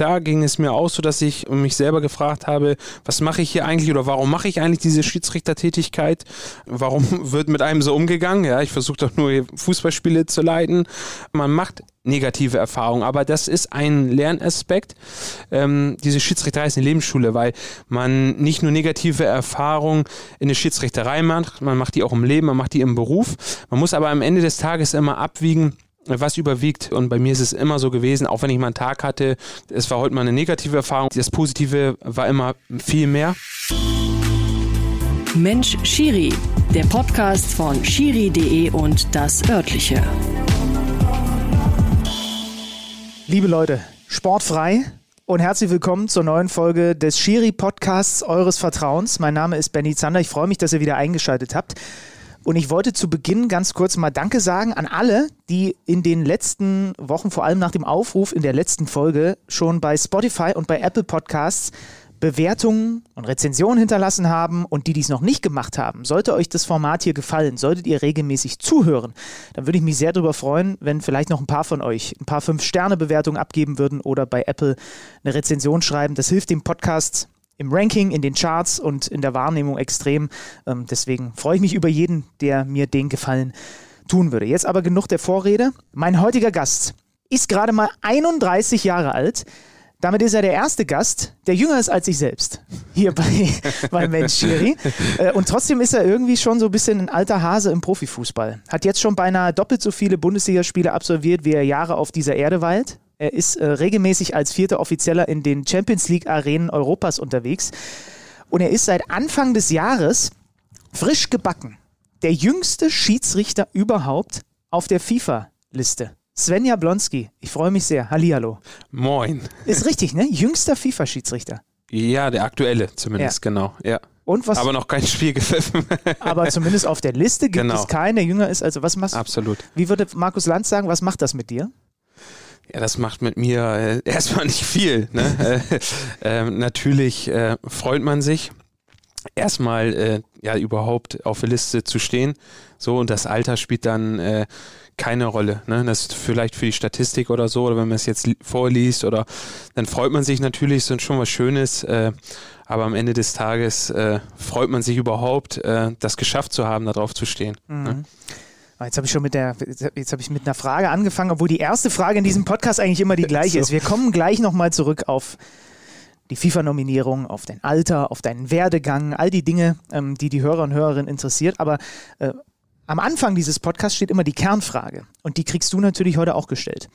klar ging es mir auch so, dass ich mich selber gefragt habe, was mache ich hier eigentlich oder warum mache ich eigentlich diese Schiedsrichtertätigkeit? Warum wird mit einem so umgegangen? Ja, ich versuche doch nur Fußballspiele zu leiten. Man macht negative Erfahrungen, aber das ist ein Lernaspekt. Ähm, diese Schiedsrichterei ist eine Lebensschule, weil man nicht nur negative Erfahrungen in der Schiedsrichterei macht, man macht die auch im Leben, man macht die im Beruf. Man muss aber am Ende des Tages immer abwiegen, was überwiegt. Und bei mir ist es immer so gewesen, auch wenn ich mal einen Tag hatte, es war heute mal eine negative Erfahrung. Das Positive war immer viel mehr. Mensch Schiri, der Podcast von Schiri.de und das örtliche. Liebe Leute, sportfrei und herzlich willkommen zur neuen Folge des Schiri Podcasts eures Vertrauens. Mein Name ist Benny Zander. Ich freue mich, dass ihr wieder eingeschaltet habt. Und ich wollte zu Beginn ganz kurz mal Danke sagen an alle, die in den letzten Wochen, vor allem nach dem Aufruf in der letzten Folge, schon bei Spotify und bei Apple Podcasts Bewertungen und Rezensionen hinterlassen haben und die dies noch nicht gemacht haben. Sollte euch das Format hier gefallen, solltet ihr regelmäßig zuhören, dann würde ich mich sehr darüber freuen, wenn vielleicht noch ein paar von euch ein paar 5-Sterne-Bewertungen abgeben würden oder bei Apple eine Rezension schreiben. Das hilft dem Podcast im Ranking, in den Charts und in der Wahrnehmung extrem. Ähm, deswegen freue ich mich über jeden, der mir den Gefallen tun würde. Jetzt aber genug der Vorrede. Mein heutiger Gast ist gerade mal 31 Jahre alt. Damit ist er der erste Gast, der jünger ist als ich selbst, hier bei, bei Mensch Schiri. Äh, und trotzdem ist er irgendwie schon so ein bisschen ein alter Hase im Profifußball. Hat jetzt schon beinahe doppelt so viele Bundesligaspiele absolviert, wie er Jahre auf dieser Erde weilt. Er ist äh, regelmäßig als vierter Offizieller in den Champions League Arenen Europas unterwegs. Und er ist seit Anfang des Jahres frisch gebacken. Der jüngste Schiedsrichter überhaupt auf der FIFA-Liste. Svenja Blonski, ich freue mich sehr. Hallihallo. Moin. Ist richtig, ne? Jüngster FIFA-Schiedsrichter. Ja, der aktuelle zumindest, ja. genau. Ja. Und was, aber noch kein Spiel gepfiffen. aber zumindest auf der Liste gibt genau. es keinen, der jünger ist. Also was machst Absolut. Wie würde Markus Lanz sagen, was macht das mit dir? Ja, das macht mit mir äh, erstmal nicht viel. Ne? äh, äh, natürlich äh, freut man sich, erstmal äh, ja überhaupt auf der Liste zu stehen. So, und das Alter spielt dann äh, keine Rolle. Ne? Das ist vielleicht für die Statistik oder so, oder wenn man es jetzt vorliest, oder dann freut man sich natürlich, ist schon was Schönes. aber am Ende des Tages freut man sich überhaupt, das geschafft zu haben, darauf zu stehen. Ne? Mhm. Ne? Ah, jetzt habe ich schon mit der, jetzt habe ich mit einer Frage angefangen, obwohl die erste Frage in diesem Podcast eigentlich immer die gleiche so. ist. Wir kommen gleich nochmal zurück auf die FIFA-Nominierung, auf dein Alter, auf deinen Werdegang, all die Dinge, ähm, die die Hörer und Hörerinnen interessiert. Aber äh, am Anfang dieses Podcasts steht immer die Kernfrage. Und die kriegst du natürlich heute auch gestellt.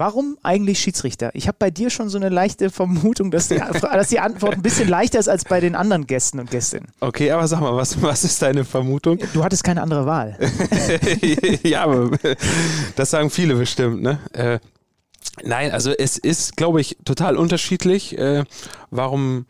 Warum eigentlich Schiedsrichter? Ich habe bei dir schon so eine leichte Vermutung, dass die, dass die, Antwort ein bisschen leichter ist als bei den anderen Gästen und Gästinnen. Okay, aber sag mal, was, was ist deine Vermutung? Du hattest keine andere Wahl. ja, aber das sagen viele bestimmt, ne? Äh, nein, also es ist, glaube ich, total unterschiedlich, äh, warum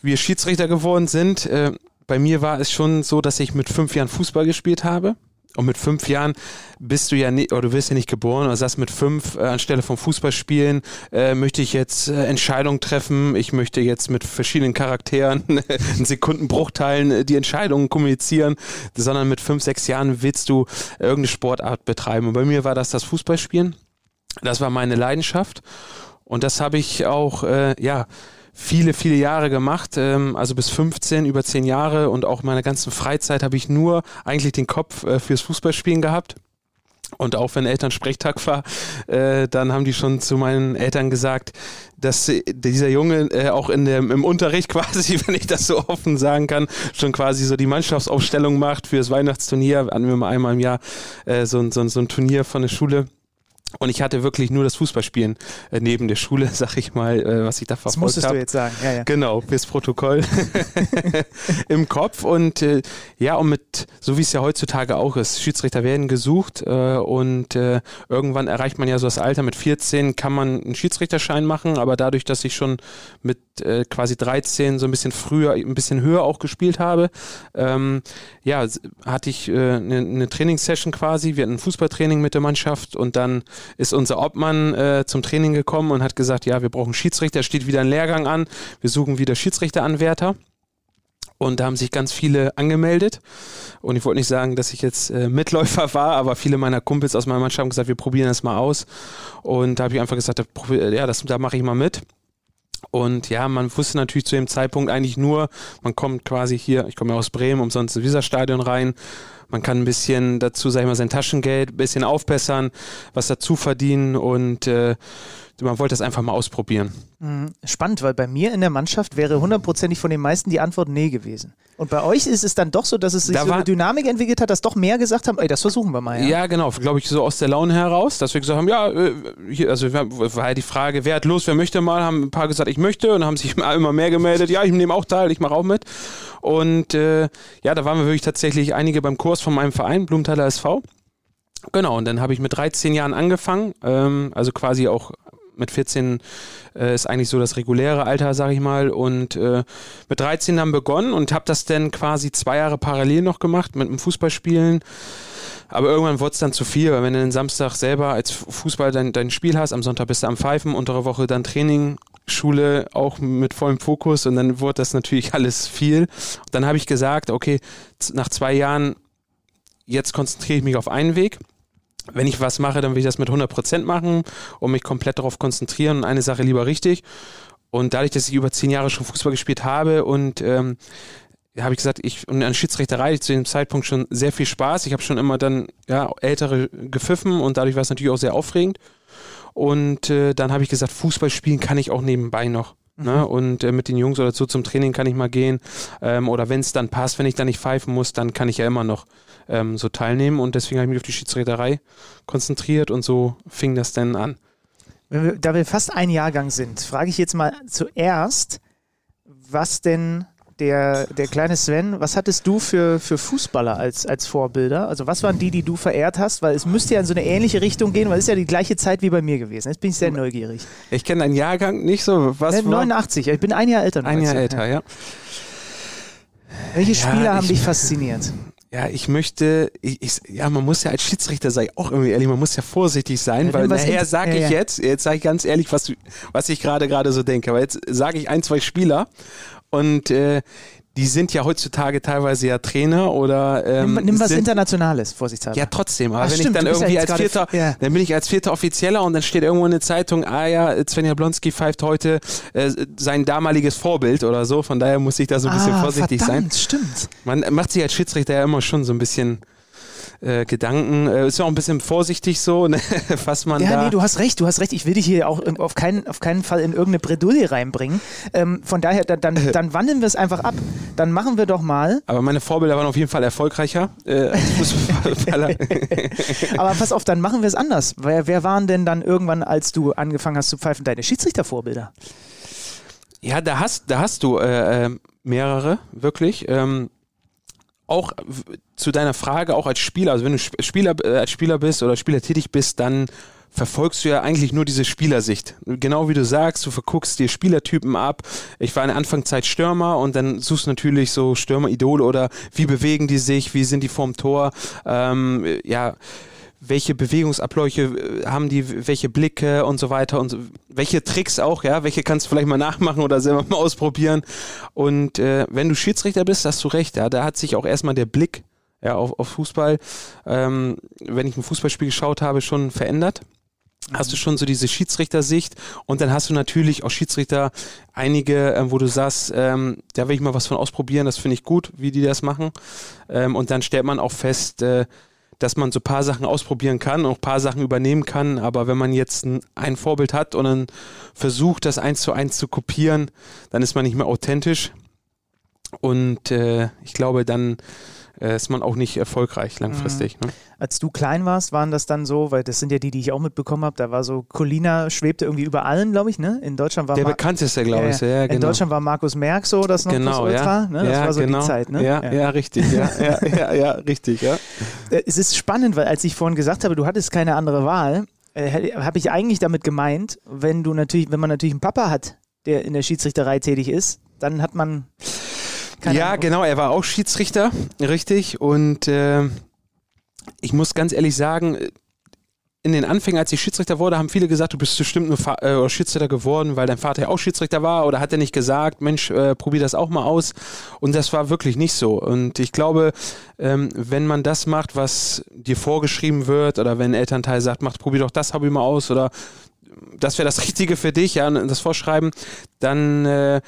wir Schiedsrichter geworden sind. Äh, bei mir war es schon so, dass ich mit fünf Jahren Fußball gespielt habe. Und mit fünf Jahren bist du ja nicht, oder du wirst ja nicht geboren, oder sagst mit fünf, äh, anstelle vom Fußballspielen, äh, möchte ich jetzt äh, Entscheidungen treffen, ich möchte jetzt mit verschiedenen Charakteren in Sekundenbruchteilen äh, die Entscheidungen kommunizieren, sondern mit fünf, sechs Jahren willst du irgendeine Sportart betreiben. Und bei mir war das das Fußballspielen. Das war meine Leidenschaft. Und das habe ich auch, äh, ja, viele, viele Jahre gemacht, ähm, also bis 15, über 10 Jahre und auch meine ganzen Freizeit habe ich nur eigentlich den Kopf äh, fürs Fußballspielen gehabt. Und auch wenn Elternsprechtag war, äh, dann haben die schon zu meinen Eltern gesagt, dass dieser Junge äh, auch in dem, im Unterricht quasi, wenn ich das so offen sagen kann, schon quasi so die Mannschaftsaufstellung macht fürs Weihnachtsturnier. Hatten wir mal einmal im Jahr äh, so, so, so ein Turnier von der Schule. Und ich hatte wirklich nur das Fußballspielen äh, neben der Schule, sag ich mal, äh, was ich da verfolgt habe. Das musstest hab. du jetzt sagen, ja, ja. Genau, fürs Protokoll im Kopf. Und äh, ja, und mit, so wie es ja heutzutage auch ist, Schiedsrichter werden gesucht äh, und äh, irgendwann erreicht man ja so das Alter, mit 14 kann man einen Schiedsrichterschein machen, aber dadurch, dass ich schon mit äh, quasi 13 so ein bisschen früher, ein bisschen höher auch gespielt habe, ähm, ja, hatte ich eine, eine Trainingssession quasi, wir hatten ein Fußballtraining mit der Mannschaft und dann ist unser Obmann äh, zum Training gekommen und hat gesagt, ja, wir brauchen Schiedsrichter, steht wieder ein Lehrgang an, wir suchen wieder Schiedsrichteranwärter. Und da haben sich ganz viele angemeldet. Und ich wollte nicht sagen, dass ich jetzt äh, Mitläufer war, aber viele meiner Kumpels aus meiner Mannschaft haben gesagt, wir probieren das mal aus. Und da habe ich einfach gesagt, ja, das, da mache ich mal mit. Und ja, man wusste natürlich zu dem Zeitpunkt eigentlich nur, man kommt quasi hier, ich komme ja aus Bremen, umsonst ins Weserstadion rein. Man kann ein bisschen dazu, sag ich mal, sein Taschengeld ein bisschen aufbessern, was dazu verdienen und äh, man wollte das einfach mal ausprobieren. Mhm. Spannend, weil bei mir in der Mannschaft wäre hundertprozentig von den meisten die Antwort nee gewesen. Und bei euch ist es dann doch so, dass es sich da so eine Dynamik entwickelt hat, dass doch mehr gesagt haben, ey, das versuchen wir mal. Ja, ja genau, glaube ich, so aus der Laune heraus, dass wir gesagt haben, ja, äh, hier, also war ja die Frage, wer hat Lust, wer möchte mal, haben ein paar gesagt, ich möchte und haben sich immer mehr gemeldet, ja, ich nehme auch teil, ich mache auch mit. Und äh, ja, da waren wir wirklich tatsächlich einige beim Kurs von meinem Verein, Blumenthaler SV. Genau, und dann habe ich mit 13 Jahren angefangen, ähm, also quasi auch mit 14 äh, ist eigentlich so das reguläre Alter, sag ich mal. Und äh, mit 13 dann begonnen und habe das dann quasi zwei Jahre parallel noch gemacht mit dem Fußballspielen. Aber irgendwann wurde es dann zu viel, weil wenn du den Samstag selber als Fußball dein, dein Spiel hast, am Sonntag bist du am Pfeifen, untere Woche dann Training, Schule auch mit vollem Fokus und dann wurde das natürlich alles viel. Dann habe ich gesagt, okay, nach zwei Jahren, jetzt konzentriere ich mich auf einen Weg wenn ich was mache, dann will ich das mit 100% machen und mich komplett darauf konzentrieren und eine Sache lieber richtig. Und dadurch, dass ich über zehn Jahre schon Fußball gespielt habe und ähm, habe ich gesagt, ich und an Schiedsrichterei zu dem Zeitpunkt schon sehr viel Spaß. Ich habe schon immer dann ja ältere gepfiffen und dadurch war es natürlich auch sehr aufregend. Und äh, dann habe ich gesagt, Fußball spielen kann ich auch nebenbei noch. Ne? Mhm. Und äh, mit den Jungs oder so zum Training kann ich mal gehen. Ähm, oder wenn es dann passt, wenn ich dann nicht pfeifen muss, dann kann ich ja immer noch ähm, so teilnehmen. Und deswegen habe ich mich auf die Schiedsrichterei konzentriert und so fing das dann an. Wir, da wir fast ein Jahrgang sind, frage ich jetzt mal zuerst, was denn der, der kleine Sven, was hattest du für, für Fußballer als, als Vorbilder? Also was waren die, die du verehrt hast? Weil es müsste ja in so eine ähnliche Richtung gehen, weil es ist ja die gleiche Zeit wie bei mir gewesen. Jetzt bin ich sehr neugierig. Ich kenne deinen Jahrgang nicht so. Was 89, ich bin ein Jahr älter. Ein Jahr älter, ja. Welche Spieler ja, haben dich fasziniert? Ja, ich möchte, ich, ich, ja, man muss ja als Schiedsrichter, sei auch irgendwie ehrlich, man muss ja vorsichtig sein, ja, weil nachher sage ich ja, jetzt, jetzt sage ich ganz ehrlich, was, was ich gerade gerade so denke, aber jetzt sage ich ein, zwei Spieler und äh, die sind ja heutzutage teilweise ja Trainer oder ähm, nimm, nimm was Internationales, vorsichtshalber. Ja, trotzdem. Aber Ach, wenn stimmt, ich dann irgendwie ja als vierter, ja. dann bin ich als vierter Offizieller und dann steht irgendwo in der Zeitung, ah ja, Sven Jablonski pfeift heute äh, sein damaliges Vorbild oder so. Von daher muss ich da so ein bisschen ah, vorsichtig verdammt, sein. Stimmt. Man macht sich als Schiedsrichter ja immer schon so ein bisschen äh, Gedanken. Äh, ist ja auch ein bisschen vorsichtig so, ne? was man ja, da... nee, du hast recht, du hast recht. Ich will dich hier auch auf keinen, auf keinen Fall in irgendeine Bredouille reinbringen. Ähm, von daher, dann, dann, dann wandeln wir es einfach ab. Dann machen wir doch mal... Aber meine Vorbilder waren auf jeden Fall erfolgreicher äh, als Fußballer. Aber pass auf, dann machen wir es anders. Wer, wer waren denn dann irgendwann, als du angefangen hast zu pfeifen, deine Schiedsrichtervorbilder? Ja, da hast, da hast du äh, äh mehrere, wirklich. Ähm, auch zu deiner Frage, auch als Spieler, also wenn du Spieler, äh, als Spieler bist oder Spieler tätig bist, dann verfolgst du ja eigentlich nur diese Spielersicht. Genau wie du sagst, du verguckst dir Spielertypen ab. Ich war in der Anfangszeit Stürmer und dann suchst du natürlich so Stürmeridole oder wie bewegen die sich, wie sind die vorm Tor. Ähm, ja, welche Bewegungsabläufe äh, haben die, welche Blicke und so weiter und so, welche Tricks auch, ja, welche kannst du vielleicht mal nachmachen oder selber mal ausprobieren. Und äh, wenn du Schiedsrichter bist, hast du recht, ja, da hat sich auch erstmal der Blick ja, auf, auf Fußball, ähm, wenn ich ein Fußballspiel geschaut habe, schon verändert. Hast du schon so diese Schiedsrichtersicht und dann hast du natürlich auch Schiedsrichter, einige, äh, wo du sagst, ähm, da will ich mal was von ausprobieren, das finde ich gut, wie die das machen. Ähm, und dann stellt man auch fest, äh, dass man so ein paar Sachen ausprobieren kann, auch ein paar Sachen übernehmen kann. Aber wenn man jetzt ein, ein Vorbild hat und dann versucht, das eins zu eins zu kopieren, dann ist man nicht mehr authentisch. Und äh, ich glaube, dann äh, ist man auch nicht erfolgreich langfristig. Mhm. Ne? Als du klein warst, waren das dann so, weil das sind ja die, die ich auch mitbekommen habe, da war so, Colina schwebte irgendwie über allen, glaube ich, ne? In Deutschland war Der Mar bekannteste, glaube ich, ja, genau. In Deutschland war Markus Merck so, das noch genau, das Ultra, ja. ne? Das ja, war so genau. die Zeit, ne? Ja, ja, ja richtig, ja, ja, ja, ja, richtig, ja. Äh, es ist spannend, weil als ich vorhin gesagt habe, du hattest keine andere Wahl, äh, habe ich eigentlich damit gemeint, wenn du natürlich, wenn man natürlich einen Papa hat, der in der Schiedsrichterei tätig ist, dann hat man keine ja, Ahnung. genau, er war auch Schiedsrichter, richtig. Und äh, ich muss ganz ehrlich sagen, in den Anfängen, als ich Schiedsrichter wurde, haben viele gesagt, du bist bestimmt nur Fa äh, Schiedsrichter geworden, weil dein Vater ja auch Schiedsrichter war oder hat er nicht gesagt, Mensch, äh, probier das auch mal aus. Und das war wirklich nicht so. Und ich glaube, ähm, wenn man das macht, was dir vorgeschrieben wird oder wenn ein Elternteil sagt, mach, probier doch das Hobby mal aus oder das wäre das Richtige für dich, ja, das Vorschreiben, dann äh,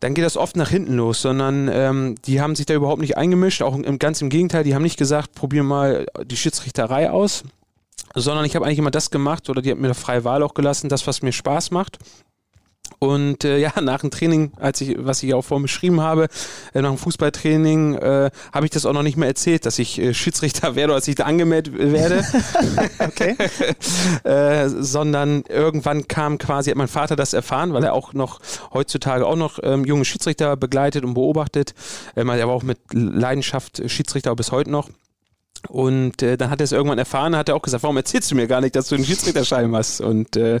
dann geht das oft nach hinten los, sondern ähm, die haben sich da überhaupt nicht eingemischt, auch im, ganz im Gegenteil, die haben nicht gesagt, probier mal die Schiedsrichterei aus, sondern ich habe eigentlich immer das gemacht oder die haben mir freie Wahl auch gelassen, das, was mir Spaß macht. Und äh, ja, nach dem Training, als ich, was ich auch vorhin beschrieben habe, äh, nach dem Fußballtraining, äh, habe ich das auch noch nicht mehr erzählt, dass ich äh, Schiedsrichter werde oder dass ich da angemeldet werde. okay. äh, sondern irgendwann kam quasi, hat mein Vater das erfahren, weil er auch noch heutzutage auch noch ähm, junge Schiedsrichter begleitet und beobachtet. Ähm, er war auch mit Leidenschaft Schiedsrichter bis heute noch. Und äh, dann hat er es irgendwann erfahren, hat er auch gesagt, warum erzählst du mir gar nicht, dass du einen Schiedsrichterschein hast? Und äh,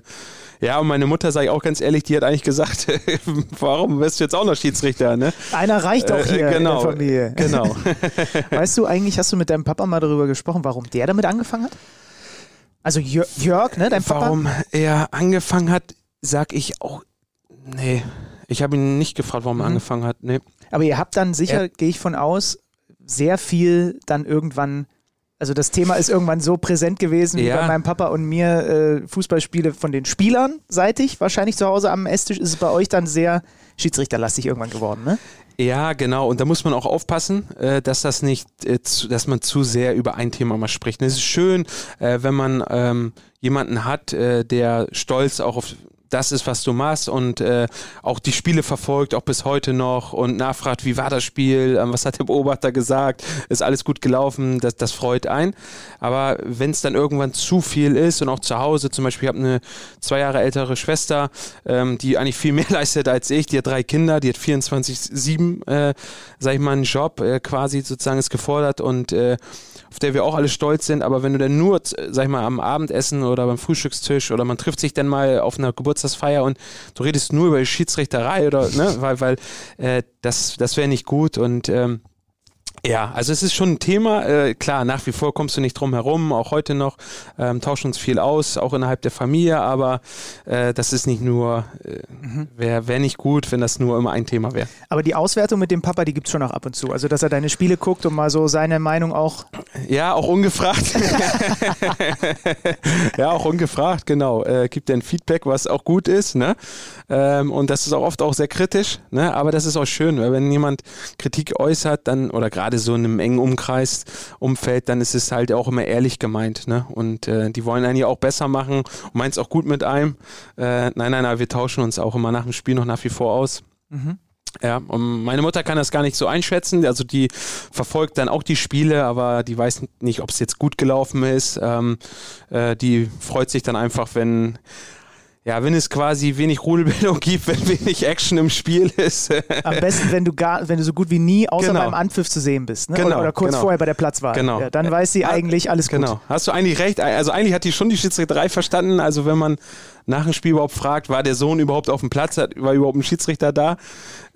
ja, und meine Mutter, sage ich auch ganz ehrlich, die hat eigentlich gesagt, warum wirst du jetzt auch noch Schiedsrichter? Ne? Einer reicht doch hier äh, genau, in der Familie. Genau. weißt du eigentlich, hast du mit deinem Papa mal darüber gesprochen, warum der damit angefangen hat? Also Jörg, ne, dein Papa? Warum er angefangen hat, sag ich auch, nee. Ich habe ihn nicht gefragt, warum mhm. er angefangen hat, nee. Aber ihr habt dann sicher, gehe ich von aus, sehr viel dann irgendwann also das Thema ist irgendwann so präsent gewesen ja. wie bei meinem Papa und mir äh, Fußballspiele von den Spielern seitig, wahrscheinlich zu Hause am Esstisch, ist es bei euch dann sehr schiedsrichterlastig irgendwann geworden, ne? Ja, genau. Und da muss man auch aufpassen, äh, dass das nicht, äh, zu, dass man zu sehr über ein Thema mal spricht. Es ist schön, äh, wenn man ähm, jemanden hat, der stolz auch auf das ist, was du machst und äh, auch die Spiele verfolgt, auch bis heute noch und nachfragt, wie war das Spiel, ähm, was hat der Beobachter gesagt, ist alles gut gelaufen, das, das freut ein. Aber wenn es dann irgendwann zu viel ist und auch zu Hause, zum Beispiel, ich habe eine zwei Jahre ältere Schwester, ähm, die eigentlich viel mehr leistet als ich, die hat drei Kinder, die hat 24-7, äh, sag ich mal, einen Job äh, quasi sozusagen ist gefordert und äh, auf der wir auch alle stolz sind, aber wenn du dann nur, sag ich mal, am Abendessen oder beim Frühstückstisch oder man trifft sich dann mal auf einer Geburtstagsfeier und du redest nur über die Schiedsrichterei oder, ne, weil, weil äh, das, das wäre nicht gut und ähm, ja, also es ist schon ein Thema. Äh, klar, nach wie vor kommst du nicht drum herum, auch heute noch, ähm, tauschen uns viel aus, auch innerhalb der Familie, aber äh, das ist nicht nur, äh, mhm. wäre wär nicht gut, wenn das nur immer ein Thema wäre. Aber die Auswertung mit dem Papa, die gibt es schon auch ab und zu. Also, dass er deine Spiele guckt und mal so seine Meinung auch. Ja, auch ungefragt. ja, auch ungefragt, genau. Äh, gibt ein Feedback, was auch gut ist, ne? Ähm, und das ist auch oft auch sehr kritisch, ne? Aber das ist auch schön, weil wenn jemand Kritik äußert, dann, oder gerade gerade so in einem engen Umkreis, Umfeld, dann ist es halt auch immer ehrlich gemeint. Ne? Und äh, die wollen einen ja auch besser machen und meint es auch gut mit einem. Äh, nein, nein, nein, wir tauschen uns auch immer nach dem Spiel noch nach wie vor aus. Mhm. Ja, und meine Mutter kann das gar nicht so einschätzen. Also die verfolgt dann auch die Spiele, aber die weiß nicht, ob es jetzt gut gelaufen ist. Ähm, äh, die freut sich dann einfach, wenn ja, wenn es quasi wenig Rudelbildung gibt, wenn wenig Action im Spiel ist. Am besten, wenn du gar, wenn du so gut wie nie außer genau. beim Anpfiff zu sehen bist, ne? genau, oder, oder, kurz genau. vorher bei der Platzwahl. Genau. Ja, dann weiß sie eigentlich alles gut. Genau. Hast du eigentlich recht? Also eigentlich hat die schon die Schiedsrichterei verstanden. Also wenn man nach dem Spiel überhaupt fragt, war der Sohn überhaupt auf dem Platz, war überhaupt ein Schiedsrichter da?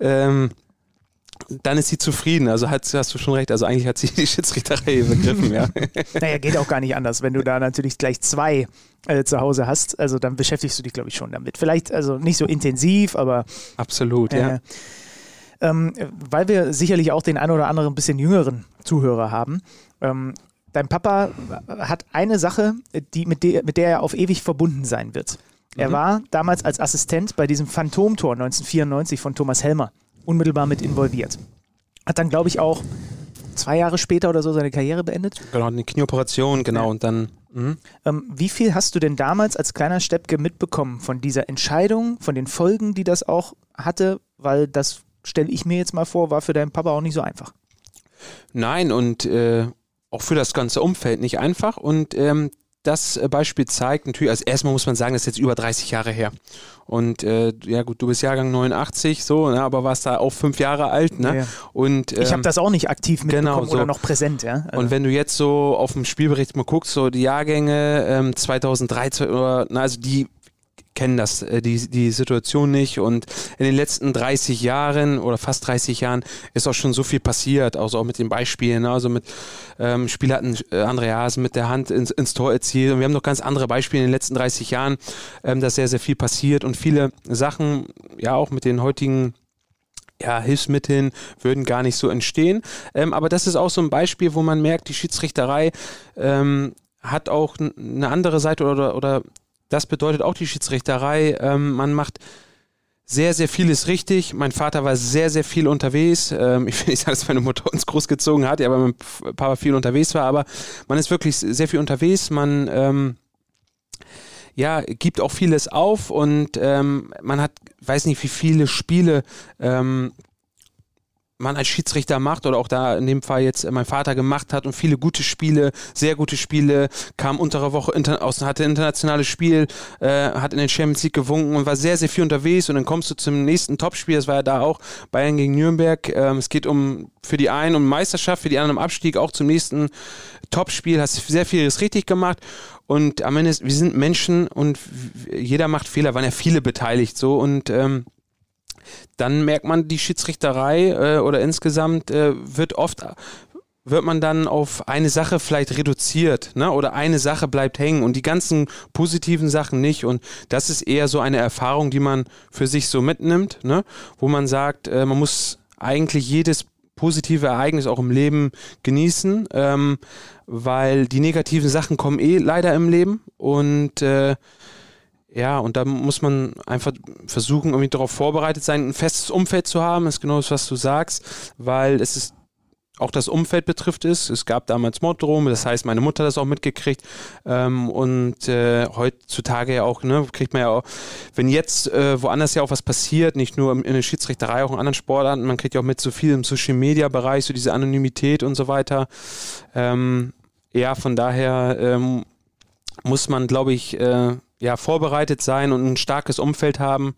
Ähm, dann ist sie zufrieden. Also hast, hast, du schon recht. Also eigentlich hat sie die Schiedsrichterei begriffen, ja. naja, geht auch gar nicht anders, wenn du da natürlich gleich zwei äh, zu Hause hast. Also dann beschäftigst du dich, glaube ich, schon damit. Vielleicht also nicht so intensiv, aber. Absolut, äh, ja. Ähm, weil wir sicherlich auch den ein oder anderen ein bisschen jüngeren Zuhörer haben. Ähm, dein Papa hat eine Sache, die, mit, der, mit der er auf ewig verbunden sein wird. Er mhm. war damals als Assistent bei diesem Phantomtor 1994 von Thomas Helmer unmittelbar mit involviert. Hat dann, glaube ich, auch zwei Jahre später oder so seine Karriere beendet. Genau, eine Knieoperation, genau, ja. und dann. Mhm. Ähm, wie viel hast du denn damals als kleiner Steppke mitbekommen von dieser Entscheidung, von den Folgen, die das auch hatte? Weil das stelle ich mir jetzt mal vor, war für deinen Papa auch nicht so einfach. Nein, und äh, auch für das ganze Umfeld nicht einfach. Und ähm, das äh, Beispiel zeigt natürlich, also erstmal muss man sagen, das ist jetzt über 30 Jahre her. Und äh, ja gut, du bist Jahrgang 89, so, ne, aber warst da auch fünf Jahre alt, ne? Ja. Und ähm, ich habe das auch nicht aktiv mitbekommen genau, so. oder noch präsent, ja. Also. Und wenn du jetzt so auf dem Spielbericht mal guckst, so die Jahrgänge ähm, 2013 oder, na, also die kennen das, äh, die, die Situation nicht. Und in den letzten 30 Jahren oder fast 30 Jahren ist auch schon so viel passiert, also auch mit den Beispielen. Ne? Also mit ähm, Spieler hatten äh, Andreas mit der Hand ins, ins Tor erzielt. Und wir haben noch ganz andere Beispiele in den letzten 30 Jahren, ähm, dass sehr, sehr viel passiert und viele Sachen, ja auch mit den heutigen ja, Hilfsmitteln würden gar nicht so entstehen. Ähm, aber das ist auch so ein Beispiel, wo man merkt, die Schiedsrichterei ähm, hat auch eine andere Seite oder, oder das bedeutet auch die Schiedsrichterei. Ähm, man macht sehr, sehr vieles richtig. Mein Vater war sehr, sehr viel unterwegs. Ähm, ich will nicht sagen, dass meine Mutter uns großgezogen hat, aber mein Papa viel unterwegs war, aber man ist wirklich sehr viel unterwegs. Man ähm, ja, gibt auch vieles auf und ähm, man hat, weiß nicht, wie viele Spiele ähm, man als Schiedsrichter macht oder auch da in dem Fall jetzt mein Vater gemacht hat und viele gute Spiele, sehr gute Spiele, kam untere Woche inter, aus, hatte internationales Spiel, äh, hat in den Champions League gewunken und war sehr, sehr viel unterwegs und dann kommst du zum nächsten Topspiel, das war ja da auch Bayern gegen Nürnberg, ähm, es geht um für die einen um Meisterschaft, für die anderen um Abstieg, auch zum nächsten Topspiel, hast sehr vieles richtig gemacht und am Ende, wir sind Menschen und jeder macht Fehler, waren ja viele beteiligt so und ähm, dann merkt man, die Schiedsrichterei äh, oder insgesamt äh, wird oft wird man dann auf eine Sache vielleicht reduziert, ne? Oder eine Sache bleibt hängen und die ganzen positiven Sachen nicht. Und das ist eher so eine Erfahrung, die man für sich so mitnimmt, ne? Wo man sagt, äh, man muss eigentlich jedes positive Ereignis auch im Leben genießen, ähm, weil die negativen Sachen kommen eh leider im Leben und äh, ja, und da muss man einfach versuchen, irgendwie darauf vorbereitet sein, ein festes Umfeld zu haben, ist genau das, was du sagst, weil es ist auch das Umfeld betrifft es. Es gab damals Morddrohungen, das heißt, meine Mutter hat das auch mitgekriegt. Ähm, und äh, heutzutage ja auch, ne, kriegt man ja auch, wenn jetzt äh, woanders ja auch was passiert, nicht nur in der Schiedsrichterei, auch in anderen Sportarten, man kriegt ja auch mit so viel im Social Media Bereich, so diese Anonymität und so weiter. Ähm, ja, von daher ähm, muss man, glaube ich, äh, ja, vorbereitet sein und ein starkes Umfeld haben.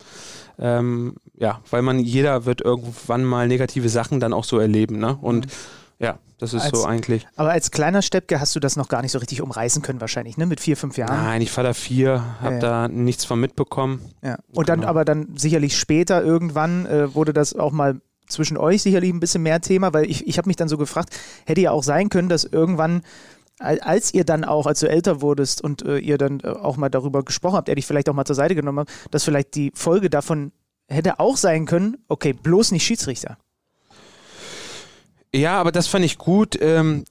Ähm, ja, weil man, jeder wird irgendwann mal negative Sachen dann auch so erleben. Ne? Und mhm. ja, das ist als, so eigentlich. Aber als kleiner Steppke hast du das noch gar nicht so richtig umreißen können, wahrscheinlich, ne? Mit vier, fünf Jahren. Nein, ich war da vier, habe ja, ja. da nichts von mitbekommen. Ja. Und dann, genau. aber dann sicherlich später irgendwann äh, wurde das auch mal zwischen euch sicherlich ein bisschen mehr Thema, weil ich, ich habe mich dann so gefragt, hätte ja auch sein können, dass irgendwann als ihr dann auch, als du älter wurdest und äh, ihr dann äh, auch mal darüber gesprochen habt, er dich vielleicht auch mal zur Seite genommen hat, dass vielleicht die Folge davon hätte auch sein können, okay, bloß nicht Schiedsrichter. Ja, aber das fand ich gut, ähm,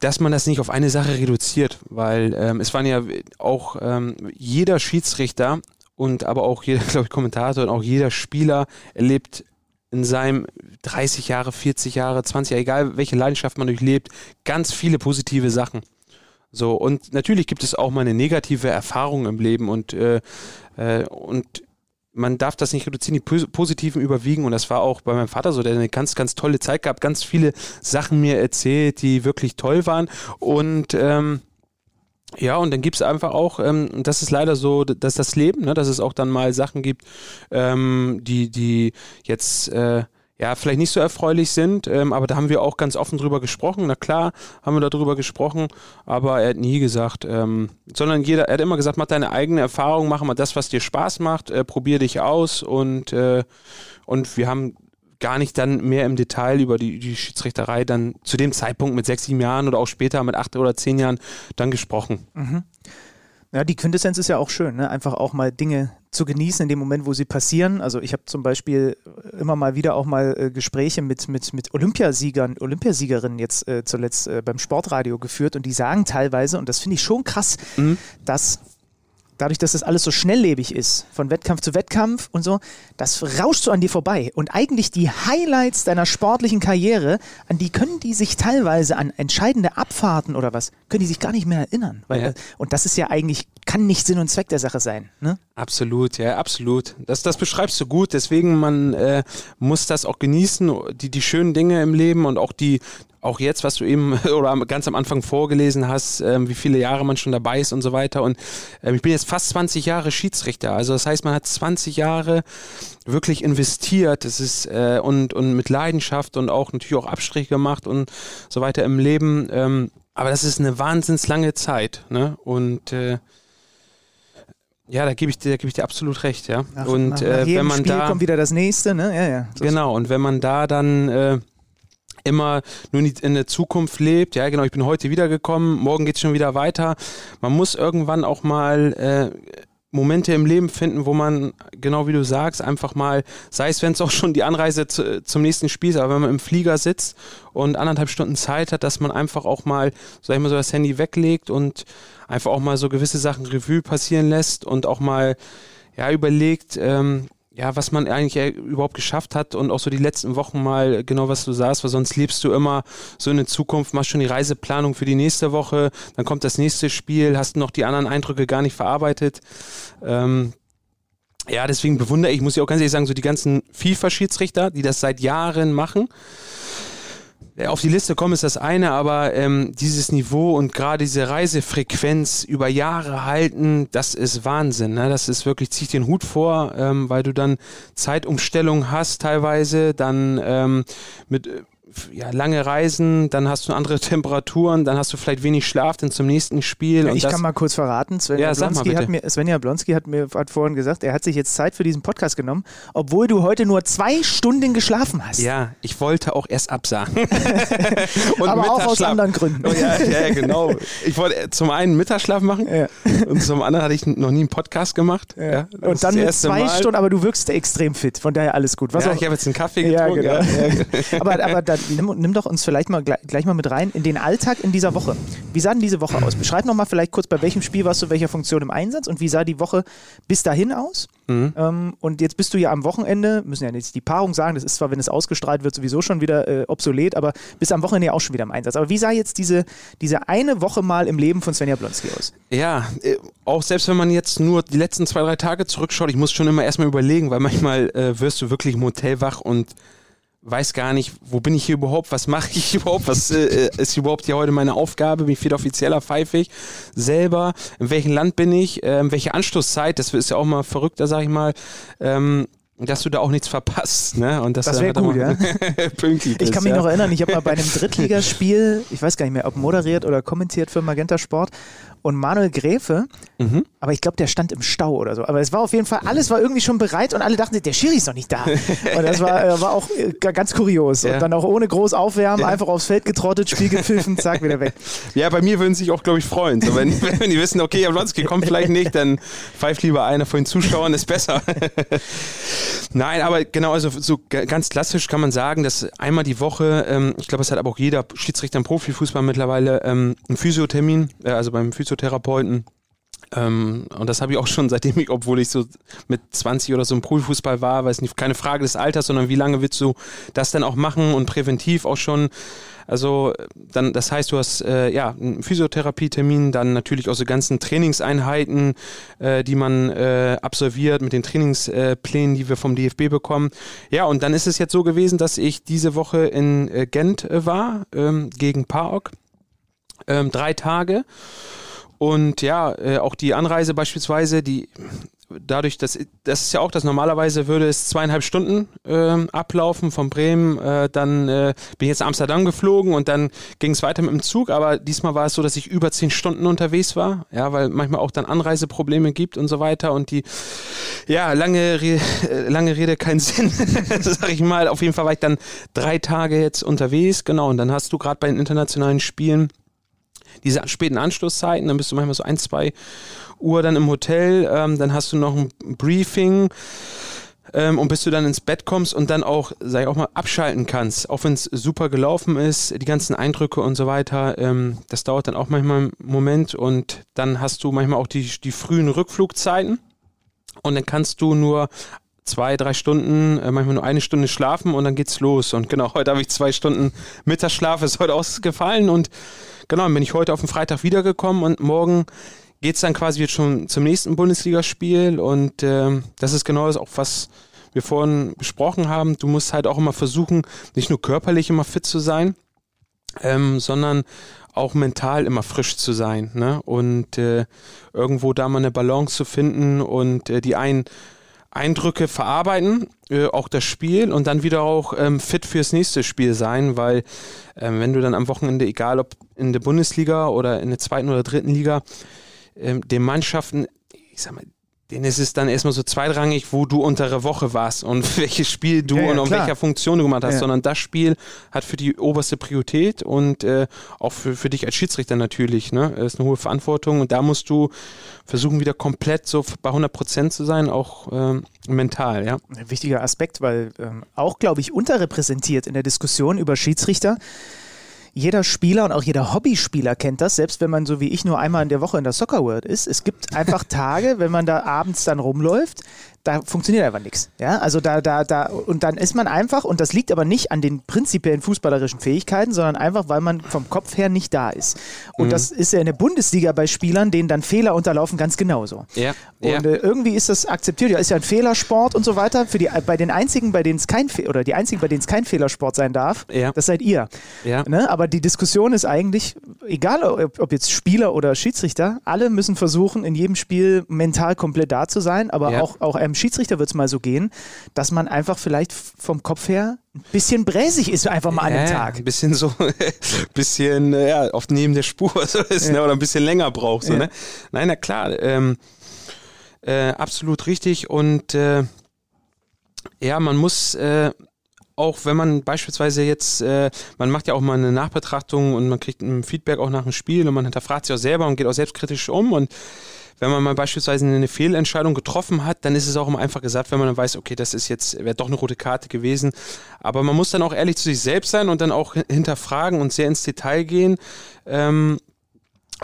dass man das nicht auf eine Sache reduziert, weil ähm, es waren ja auch ähm, jeder Schiedsrichter und aber auch jeder, glaube ich, Kommentator und auch jeder Spieler erlebt in seinem 30 Jahre, 40 Jahre, 20 Jahre, egal welche Leidenschaft man durchlebt, ganz viele positive Sachen. So, und natürlich gibt es auch mal eine negative Erfahrung im Leben und, äh, äh, und man darf das nicht reduzieren, die positiven überwiegen und das war auch bei meinem Vater so, der eine ganz, ganz tolle Zeit gehabt, ganz viele Sachen mir erzählt, die wirklich toll waren und ähm, ja, und dann gibt es einfach auch, ähm, das ist leider so, dass das Leben, ne, dass es auch dann mal Sachen gibt, ähm, die, die jetzt äh, ja vielleicht nicht so erfreulich sind, ähm, aber da haben wir auch ganz offen drüber gesprochen. Na klar, haben wir darüber gesprochen, aber er hat nie gesagt, ähm, sondern jeder, er hat immer gesagt, mach deine eigene Erfahrung, mach mal das, was dir Spaß macht, äh, probier dich aus und äh, und wir haben gar nicht dann mehr im Detail über die, die Schiedsrichterei dann zu dem Zeitpunkt mit sechs, sieben Jahren oder auch später mit acht oder zehn Jahren dann gesprochen. Mhm. Ja, die Quintessenz ist ja auch schön, ne? einfach auch mal Dinge zu genießen in dem Moment, wo sie passieren. Also ich habe zum Beispiel immer mal wieder auch mal äh, Gespräche mit, mit, mit Olympiasiegern, Olympiasiegerinnen jetzt äh, zuletzt äh, beim Sportradio geführt und die sagen teilweise, und das finde ich schon krass, mhm. dass dadurch, dass das alles so schnelllebig ist, von Wettkampf zu Wettkampf und so, das rauscht so an dir vorbei. Und eigentlich die Highlights deiner sportlichen Karriere, an die können die sich teilweise an entscheidende Abfahrten oder was, können die sich gar nicht mehr erinnern. Weil, ja. Und das ist ja eigentlich, kann nicht Sinn und Zweck der Sache sein. Ne? Absolut, ja, absolut. Das, das beschreibst du gut. Deswegen, man äh, muss das auch genießen, die, die schönen Dinge im Leben und auch die, auch jetzt, was du eben oder ganz am Anfang vorgelesen hast, ähm, wie viele Jahre man schon dabei ist und so weiter. Und ähm, ich bin jetzt fast 20 Jahre Schiedsrichter. Also das heißt, man hat 20 Jahre wirklich investiert. Das ist äh, und, und mit Leidenschaft und auch natürlich auch Abstriche gemacht und so weiter im Leben. Ähm, aber das ist eine wahnsinns lange Zeit. Ne? Und äh, Ja, da gebe ich, dir- da gebe ich dir absolut recht, ja. Nach, und nach, äh, nach jedem wenn man Spiel da kommt wieder das nächste, ne? Ja, ja. So Genau, und wenn man da dann äh, immer nur in der Zukunft lebt, ja genau, ich bin heute wiedergekommen, morgen geht es schon wieder weiter. Man muss irgendwann auch mal äh, Momente im Leben finden, wo man, genau wie du sagst, einfach mal, sei es, wenn es auch schon die Anreise zu, zum nächsten Spiel ist, aber wenn man im Flieger sitzt und anderthalb Stunden Zeit hat, dass man einfach auch mal, sag ich mal, so das Handy weglegt und einfach auch mal so gewisse Sachen Revue passieren lässt und auch mal ja, überlegt, ähm, ja, was man eigentlich äh, überhaupt geschafft hat und auch so die letzten Wochen mal genau, was du sagst, weil sonst lebst du immer so in der Zukunft, machst schon die Reiseplanung für die nächste Woche, dann kommt das nächste Spiel, hast noch die anderen Eindrücke gar nicht verarbeitet. Ähm, ja, deswegen bewundere ich, muss ich auch ganz ehrlich sagen, so die ganzen FIFA-Schiedsrichter, die das seit Jahren machen. Ja, Auf die Liste kommen ist das eine, aber ähm, dieses Niveau und gerade diese Reisefrequenz über Jahre halten, das ist Wahnsinn. Ne? Das ist wirklich, zieh den Hut vor, ähm, weil du dann Zeitumstellung hast teilweise, dann ähm, mit äh, ja, lange Reisen, dann hast du andere Temperaturen, dann hast du vielleicht wenig Schlaf, dann zum nächsten Spiel. und Ich kann mal kurz verraten, Svenja, Ja, Blonski hat mir, Svenja Blonski hat mir hat vorhin gesagt, er hat sich jetzt Zeit für diesen Podcast genommen, obwohl du heute nur zwei Stunden geschlafen hast. ja, ich wollte auch erst absagen. Aber auch aus anderen Gründen. Oh, ja, ja, genau. Ich wollte zum einen Mittagsschlaf machen Ja. und zum anderen hatte ich noch nie einen Podcast gemacht. Ja. Ja, Und dann mit zwei Mal. Stunden, aber du wirkst extrem fit, von daher alles gut. Was ja, auch, ich habe jetzt einen Kaffee Ja, getrunken. genau. aber aber dann, nimm, nimm doch uns vielleicht mal gleich, gleich mal mit rein in den Alltag in dieser Woche. Wie sah denn diese Woche aus? Beschreib noch mal vielleicht kurz, bei welchem Spiel warst du, welcher Funktion im Einsatz und wie sah die Woche bis dahin aus? Mhm. Ähm, und jetzt bist du ja am Wochenende, müssen ja jetzt die Paarung sagen, das ist zwar, wenn es ausgestrahlt wird, sowieso schon wieder äh, obsolet, aber bist am Wochenende ja auch schon wieder im Einsatz. Aber wie sah jetzt diese, diese eine Woche mal im Leben von Svenja Blonski aus? Ja, äh, auch selbst wenn man jetzt nur die letzten zwei, drei Tage zurückschaut, ich muss schon immer erstmal überlegen, weil manchmal äh, wirst du wirklich im Hotel wach und weiß gar nicht, wo bin ich hier überhaupt, was mache ich überhaupt, was äh, ist überhaupt hier heute meine Aufgabe, bin ich wieder offizieller pfeife ich selber, in welchem Land bin ich, ähm, welche Anstoßzeit, das ist ja auch mal verrückter, sag ich mal, ähm, dass du da auch nichts verpasst, ne? Und dass Das du wär halt gut, immer pünktlich Ich kann mich ja. noch erinnern, ich habe mal bei einem Drittligaspiel, ich weiß gar nicht mehr, ob moderiert oder kommentiert für Magenta Sport und Manuel Gräfe, Mhm. aber ich glaube, der stand im Stau oder so. Aber es war auf jeden Fall, alles war irgendwie schon bereit und alle dachten, der Schiri ist noch nicht da. Und das war, äh, war auch äh, ga- ganz kurios. Ja. Und dann auch ohne groß aufwärmen, Ja. einfach aufs Feld getrottet, Spiel gepfiffen, zack, wieder weg. Ja, bei mir würden sich auch, glaube ich, freuen. So, wenn, wenn die wissen, okay, Jablonski kommt vielleicht nicht, dann pfeift lieber einer von den Zuschauern, ist besser. Nein, aber genau, also so ganz klassisch kann man sagen, dass einmal die Woche, ähm, ich glaube, es hat aber auch jeder Schiedsrichter im Profifußball mittlerweile ähm, einen Physiothermin, äh, also beim Physiotherapeuten. Ähm, und das habe ich auch schon seitdem ich, obwohl ich so mit 20 oder so im Profifußball war, weil es nicht keine Frage des Alters, sondern wie lange willst du das dann auch machen und präventiv auch schon. Also dann, das heißt, du hast äh, ja einen Physiotherapietermin, dann natürlich auch so ganzen Trainingseinheiten, äh, die man äh, absolviert mit den Trainingsplänen, die wir vom DFB bekommen. Ja, und dann ist es jetzt so gewesen, dass ich diese Woche in äh, Gent äh, war ähm, gegen PAOK. Ähm, drei Tage. Und ja, äh, auch die Anreise beispielsweise, die dadurch, dass das ist ja auch das normalerweise würde es zweieinhalb Stunden ähm, ablaufen von Bremen, äh, dann äh, bin ich jetzt nach Amsterdam geflogen und dann ging es weiter mit dem Zug, aber diesmal war es so, dass ich über zehn Stunden unterwegs war, ja, weil manchmal auch dann Anreiseprobleme gibt und so weiter und die, ja, lange, Re äh, lange Rede, kein Sinn, sag ich mal, auf jeden Fall war ich dann drei Tage jetzt unterwegs, genau, und dann hast du gerade bei den internationalen Spielen diese späten Anschlusszeiten, dann bist du manchmal so ein, zwei Uhr dann im Hotel, ähm, dann hast du noch ein Briefing ähm, und bis du dann ins Bett kommst und dann auch, sag ich auch mal, abschalten kannst, auch wenn es super gelaufen ist, die ganzen Eindrücke und so weiter, ähm, das dauert dann auch manchmal einen Moment und dann hast du manchmal auch die, die frühen Rückflugzeiten und dann kannst du nur zwei, drei Stunden, äh, manchmal nur eine Stunde schlafen und dann geht's los. Und genau, heute habe ich zwei Stunden Mittagsschlaf, ist heute ausgefallen und genau, dann bin ich heute auf den Freitag wiedergekommen und morgen geht's dann quasi jetzt schon zum nächsten Bundesligaspiel und ähm, das ist genau das auch, was wir vorhin besprochen haben. Du musst halt auch immer versuchen, nicht nur körperlich immer fit zu sein, ähm, sondern auch mental immer frisch zu sein ne? und äh, irgendwo da mal eine Balance zu finden und äh, die einen Eindrücke verarbeiten, äh, auch das Spiel und dann wieder auch ähm, fit fürs nächste Spiel sein, weil ähm, wenn du dann am Wochenende, egal ob in der Bundesliga oder in der zweiten oder dritten Liga, ähm, den Mannschaften, ich sag mal, denen ist es dann erstmal so zweitrangig, wo du unter der Woche warst und welches Spiel du Ja, ja, und auf klar. welcher Funktion du gemacht hast, Ja. sondern das Spiel hat für die oberste Priorität und äh, auch für, für dich als Schiedsrichter natürlich. Ne? Das ist eine hohe Verantwortung und da musst du versuchen, wieder komplett so bei 100 Prozent zu sein, auch ähm, mental. Ja? Ein wichtiger Aspekt, weil ähm, auch, glaube ich, unterrepräsentiert in der Diskussion über Schiedsrichter. Jeder Spieler und auch jeder Hobbyspieler kennt das, selbst wenn man so wie ich nur einmal in der Woche in der Soccer World ist. Es gibt einfach Tage, wenn man da abends dann rumläuft, da funktioniert einfach nichts. Ja, also da, da, da, und dann ist man einfach, und das liegt aber nicht an den prinzipiellen fußballerischen Fähigkeiten, sondern einfach, weil man vom Kopf her nicht da ist. Und das ist ja in der Bundesliga bei Spielern, denen dann Fehler unterlaufen, ganz genauso. Ja, Und äh, irgendwie ist das akzeptiert. Ja, ist ja ein Fehlersport und so weiter. Für die, bei den einzigen, bei denen es kein Fe oder die einzigen, bei denen es kein Fehlersport sein darf, Ja. das seid ihr. Ja. Ne? Aber die Diskussion ist eigentlich, egal ob, ob jetzt Spieler oder Schiedsrichter, alle müssen versuchen, in jedem Spiel mental komplett da zu sein. Aber Ja. auch, auch einem Schiedsrichter wird es mal so gehen, dass man einfach vielleicht vom Kopf her ein bisschen bräsig ist, einfach mal an Ja, einem ja, Tag. Ein bisschen so, bisschen, äh, ja, oft neben der Spur so ist, ne? oder ein bisschen länger braucht. So, Ja. ne? Nein, na klar, ähm, äh, absolut richtig. Und äh, ja, man muss äh, auch, wenn man beispielsweise jetzt, äh, man macht ja auch mal eine Nachbetrachtung und man kriegt ein Feedback auch nach dem Spiel und man hinterfragt sich auch selber und geht auch selbstkritisch um und wenn man mal beispielsweise eine Fehlentscheidung getroffen hat, dann ist es auch immer einfach gesagt, wenn man dann weiß, okay, das ist jetzt, wäre doch eine rote Karte gewesen. Aber man muss dann auch ehrlich zu sich selbst sein und dann auch hin- hinterfragen und sehr ins Detail gehen. Ähm,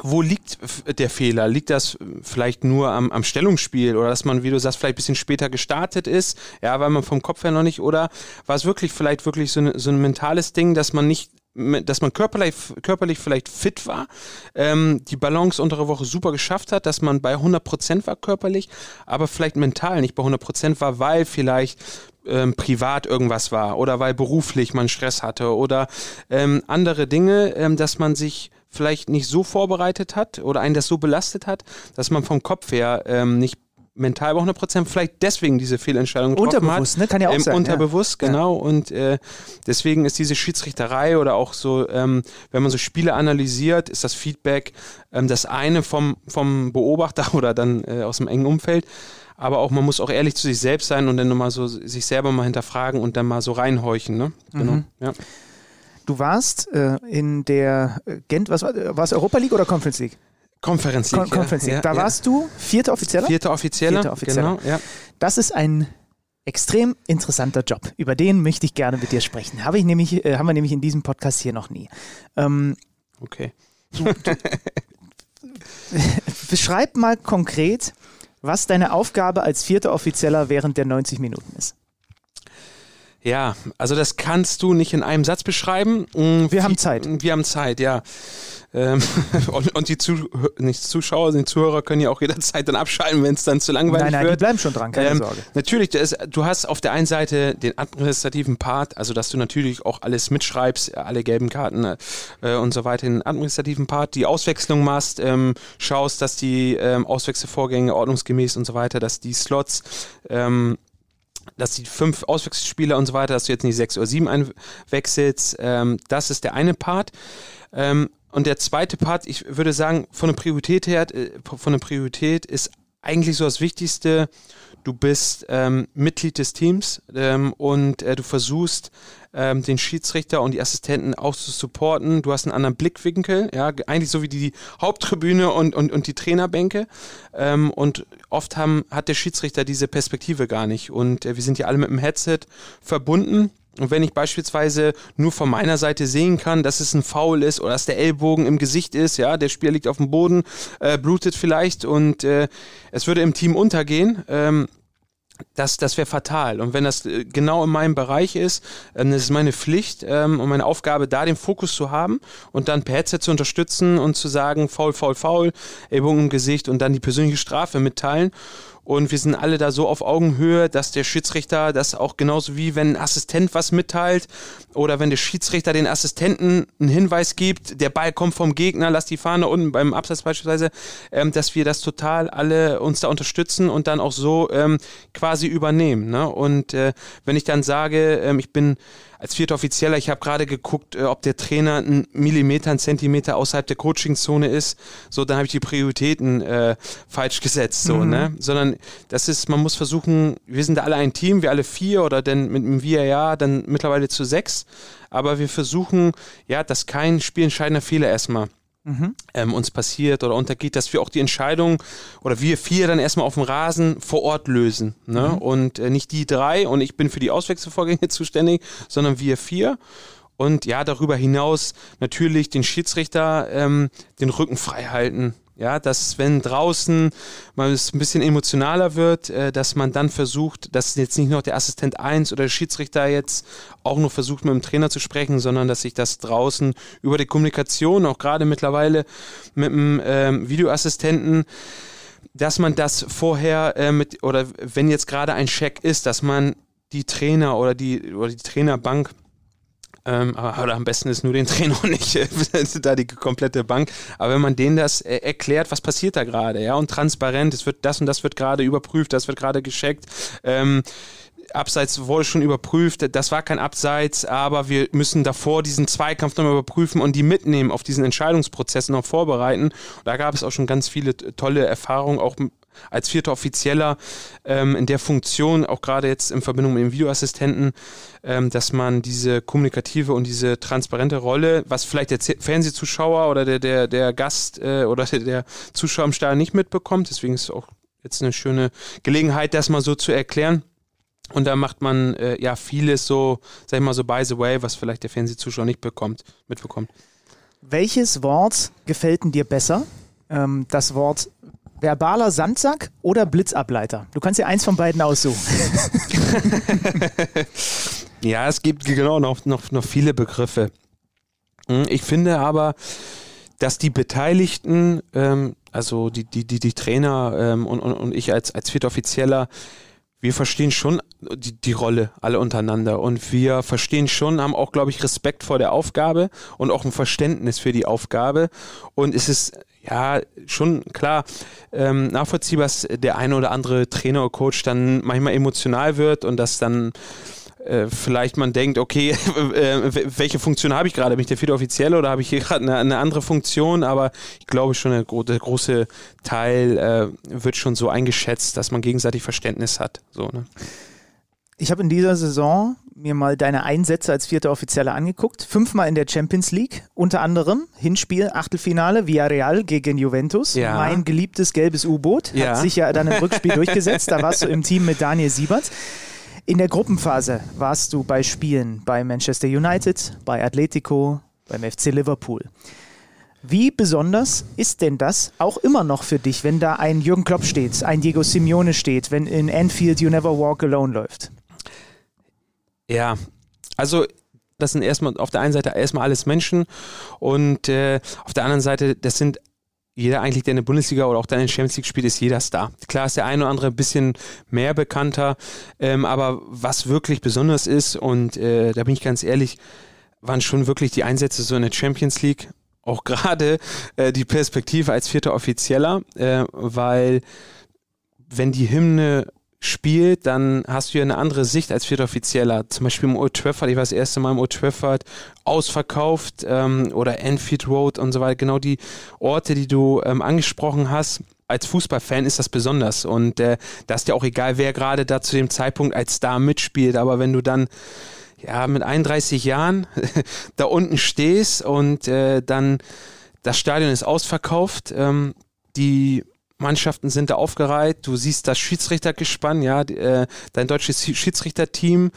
wo liegt der Fehler? Liegt das vielleicht nur am, am Stellungsspiel oder dass man, wie du sagst, vielleicht ein bisschen später gestartet ist, ja, weil man vom Kopf her noch nicht, oder war es wirklich vielleicht wirklich so, eine, so ein mentales Ding, dass man nicht dass man körperlich, körperlich vielleicht fit war, ähm, die Balance unter der Woche super geschafft hat, dass man bei 100% war körperlich, aber vielleicht mental nicht bei 100% war, weil vielleicht ähm, privat irgendwas war oder weil beruflich man Stress hatte oder ähm, andere Dinge, ähm, dass man sich vielleicht nicht so vorbereitet hat oder einen das so belastet hat, dass man vom Kopf her ähm, nicht mental bei 100% vielleicht deswegen diese Fehlentscheidung getroffen Unterbewusst, hat. ne? Kann ja auch ähm, sein. Unterbewusst, Ja. genau. Und äh, deswegen ist diese Schiedsrichterei oder auch so, ähm, wenn man so Spiele analysiert, ist das Feedback ähm, das eine vom, vom Beobachter oder dann äh, aus dem engen Umfeld. Aber auch, man muss auch ehrlich zu sich selbst sein und dann nochmal so sich selber mal hinterfragen und dann mal so reinhorchen, ne? Genau. Mhm. Ja. Du warst äh, in der äh, Gent, was war, war es Europa League oder Conference League? Con Conference League. ja, da ja. warst du vierter Offizieller? Vierter Offizieller. Vierter Offizieller. Genau, ja. Das ist ein extrem interessanter Job. Über den möchte ich gerne mit dir sprechen. Habe ich nämlich, äh, haben wir nämlich in diesem Podcast hier noch nie. Ähm, Okay. beschreib mal konkret, was deine Aufgabe als vierter Offizieller während der 90 Minuten ist. Ja, also das kannst du nicht in einem Satz beschreiben. Mm, Wir haben Zeit. Wir haben Zeit, ja. Ähm, und, und die Zuh nicht Zuschauer, die Zuhörer können ja auch jederzeit dann abschalten, wenn es dann zu langweilig Nein, nein, die wird. bleiben schon dran, keine Ähm, Sorge. Natürlich, das, du hast auf der einen Seite den administrativen Part, also dass du natürlich auch alles mitschreibst, alle gelben Karten äh, und so weiter, den administrativen Part, die Auswechslung machst, ähm, schaust, dass die ähm, Auswechselvorgänge ordnungsgemäß und so weiter, dass die Slots ähm, dass die fünf Auswechselspieler und so weiter, dass du jetzt nicht sechs oder sieben einwechselst. Ähm, das ist der eine Part. Ähm, und der zweite Part, ich würde sagen, von der Priorität her, äh, von der Priorität ist eigentlich so das Wichtigste, du bist ähm, Mitglied des Teams ähm, und äh, du versuchst, ähm, den Schiedsrichter und die Assistenten auch zu supporten. Du hast einen anderen Blickwinkel, ja, eigentlich so wie die Haupttribüne und, und, und die Trainerbänke. Ähm, und oft haben, hat der Schiedsrichter diese Perspektive gar nicht. Und äh, wir sind ja alle mit dem Headset verbunden. Und wenn ich beispielsweise nur von meiner Seite sehen kann, dass es ein Foul ist oder dass der Ellbogen im Gesicht ist, ja, der Spieler liegt auf dem Boden, äh, blutet vielleicht und äh, es würde im Team untergehen, ähm, das, das wäre fatal. Und wenn das äh, genau in meinem Bereich ist, ähm, das ist meine Pflicht ähm, und meine Aufgabe, da den Fokus zu haben und dann per Headset zu unterstützen und zu sagen, faul, faul, faul, Ellbogen im Gesicht und dann die persönliche Strafe mitteilen. Und wir sind alle da so auf Augenhöhe, dass der Schiedsrichter das auch genauso wie wenn ein Assistent was mitteilt oder wenn der Schiedsrichter den Assistenten einen Hinweis gibt, der Ball kommt vom Gegner, lass die Fahne unten beim Absatz beispielsweise, ähm, dass wir das total alle uns da unterstützen und dann auch so ähm, quasi übernehmen. Ne? Und äh, wenn ich dann sage, ähm, ich bin als vierter Offizieller, ich habe gerade geguckt, äh, ob der Trainer einen Millimeter, einen Zentimeter außerhalb der Coachingzone ist, so dann habe ich die Prioritäten äh, falsch gesetzt, so, Mhm. ne? Sondern das ist, man muss versuchen, wir sind alle ein Team, wir alle vier oder denn mit dem VAR dann mittlerweile zu sechs, aber wir versuchen, ja, dass kein spielentscheidender Fehler erstmal Mhm. Ähm, uns passiert oder untergeht, dass wir auch die Entscheidung oder wir vier dann erstmal auf dem Rasen vor Ort lösen. Ne? Mhm. Und äh, nicht die drei und ich bin für die Auswechselvorgänge zuständig, sondern wir vier und ja, darüber hinaus natürlich den Schiedsrichter ähm, den Rücken frei halten. Ja, dass wenn draußen mal es ein bisschen emotionaler wird, äh, dass man dann versucht, dass jetzt nicht noch der Assistent 1 oder der Schiedsrichter jetzt auch nur versucht, mit dem Trainer zu sprechen, sondern dass sich das draußen über die Kommunikation, auch gerade mittlerweile mit dem ähm, Videoassistenten, dass man das vorher äh, mit, oder wenn jetzt gerade ein Check ist, dass man die Trainer oder die, oder die Trainerbank ähm, oder am besten ist nur den Trainer und nicht äh, da die komplette Bank. Aber wenn man denen das äh, erklärt, was passiert da gerade, ja, und transparent, es wird das und das wird gerade überprüft, das wird gerade gescheckt. Ähm, Abseits wurde schon überprüft, das war kein Abseits, aber wir müssen davor diesen Zweikampf nochmal überprüfen und die mitnehmen auf diesen Entscheidungsprozess noch vorbereiten. Und da gab es auch schon ganz viele tolle Erfahrungen, auch als vierter Offizieller ähm, in der Funktion, auch gerade jetzt in Verbindung mit dem Videoassistenten, ähm, dass man diese kommunikative und diese transparente Rolle, was vielleicht der Fernsehzuschauer oder der, der, der Gast äh, oder der, der Zuschauer im Stadion nicht mitbekommt. Deswegen ist es auch jetzt eine schöne Gelegenheit, das mal so zu erklären. Und da macht man äh, ja vieles so, sag ich mal so by the way, was vielleicht der Fernsehzuschauer nicht bekommt, mitbekommt. Welches Wort gefällt dir besser? Ähm, das Wort Verbaler Sandsack oder Blitzableiter? Du kannst dir eins von beiden aussuchen. ja, es gibt genau noch, noch, noch viele Begriffe. Hm, ich finde aber, dass die Beteiligten, ähm, also die, die, die, die Trainer ähm, und, und, und ich als, als Viertoffizieller, wir verstehen schon die, die Rolle alle untereinander und wir verstehen schon, haben auch, glaube ich, Respekt vor der Aufgabe und auch ein Verständnis für die Aufgabe. Und es ist ja, schon klar ähm, nachvollziehbar, dass der eine oder andere Trainer oder Coach dann manchmal emotional wird und dass dann äh, vielleicht man denkt, okay, äh, welche Funktion habe ich gerade? Bin ich der vierte Offizielle oder habe ich hier gerade eine, eine, andere Funktion? Aber ich glaube schon, der, der große Teil äh, wird schon so eingeschätzt, dass man gegenseitig Verständnis hat. So, ne? Ich habe in dieser Saison mir mal deine Einsätze als vierter Offizieller angeguckt. Fünfmal in der Champions League, unter anderem Hinspiel, Achtelfinale, Villarreal gegen Juventus. Ja. Mein geliebtes gelbes U-Boot ja. hat sich ja dann im Rückspiel durchgesetzt. Da warst du im Team mit Daniel Siebert. In der Gruppenphase warst du bei Spielen bei Manchester United, bei Atletico, beim FC Liverpool. Wie besonders ist denn das auch immer noch für dich, wenn da ein Jürgen Klopp steht, ein Diego Simeone steht, wenn in Anfield You Never Walk Alone läuft? Ja, also das sind erstmal auf der einen Seite erstmal alles Menschen und äh, auf der anderen Seite, das sind jeder eigentlich, der in der Bundesliga oder auch der in der Champions League spielt, ist jeder Star. Klar ist der eine oder andere ein bisschen mehr bekannter, ähm, aber was wirklich besonders ist, und äh, da bin ich ganz ehrlich, waren schon wirklich die Einsätze so in der Champions League, auch gerade äh, die Perspektive als vierter Offizieller, äh, weil wenn die Hymne spielt, dann hast du ja eine andere Sicht als vierter Offizieller. Zum Beispiel im Old Trafford, ich war das erste Mal im Old Trafford, ausverkauft ähm, oder Enfield Road und so weiter. Genau die Orte, die du ähm, angesprochen hast. Als Fußballfan ist das besonders und äh, da ist ja auch egal, wer gerade da zu dem Zeitpunkt als Star mitspielt, aber wenn du dann ja mit 31 Jahren da unten stehst und äh, dann das Stadion ist ausverkauft, ähm, die Mannschaften sind da aufgereiht. Du siehst das Schiedsrichtergespann, ja, äh, dein deutsches Schiedsrichterteam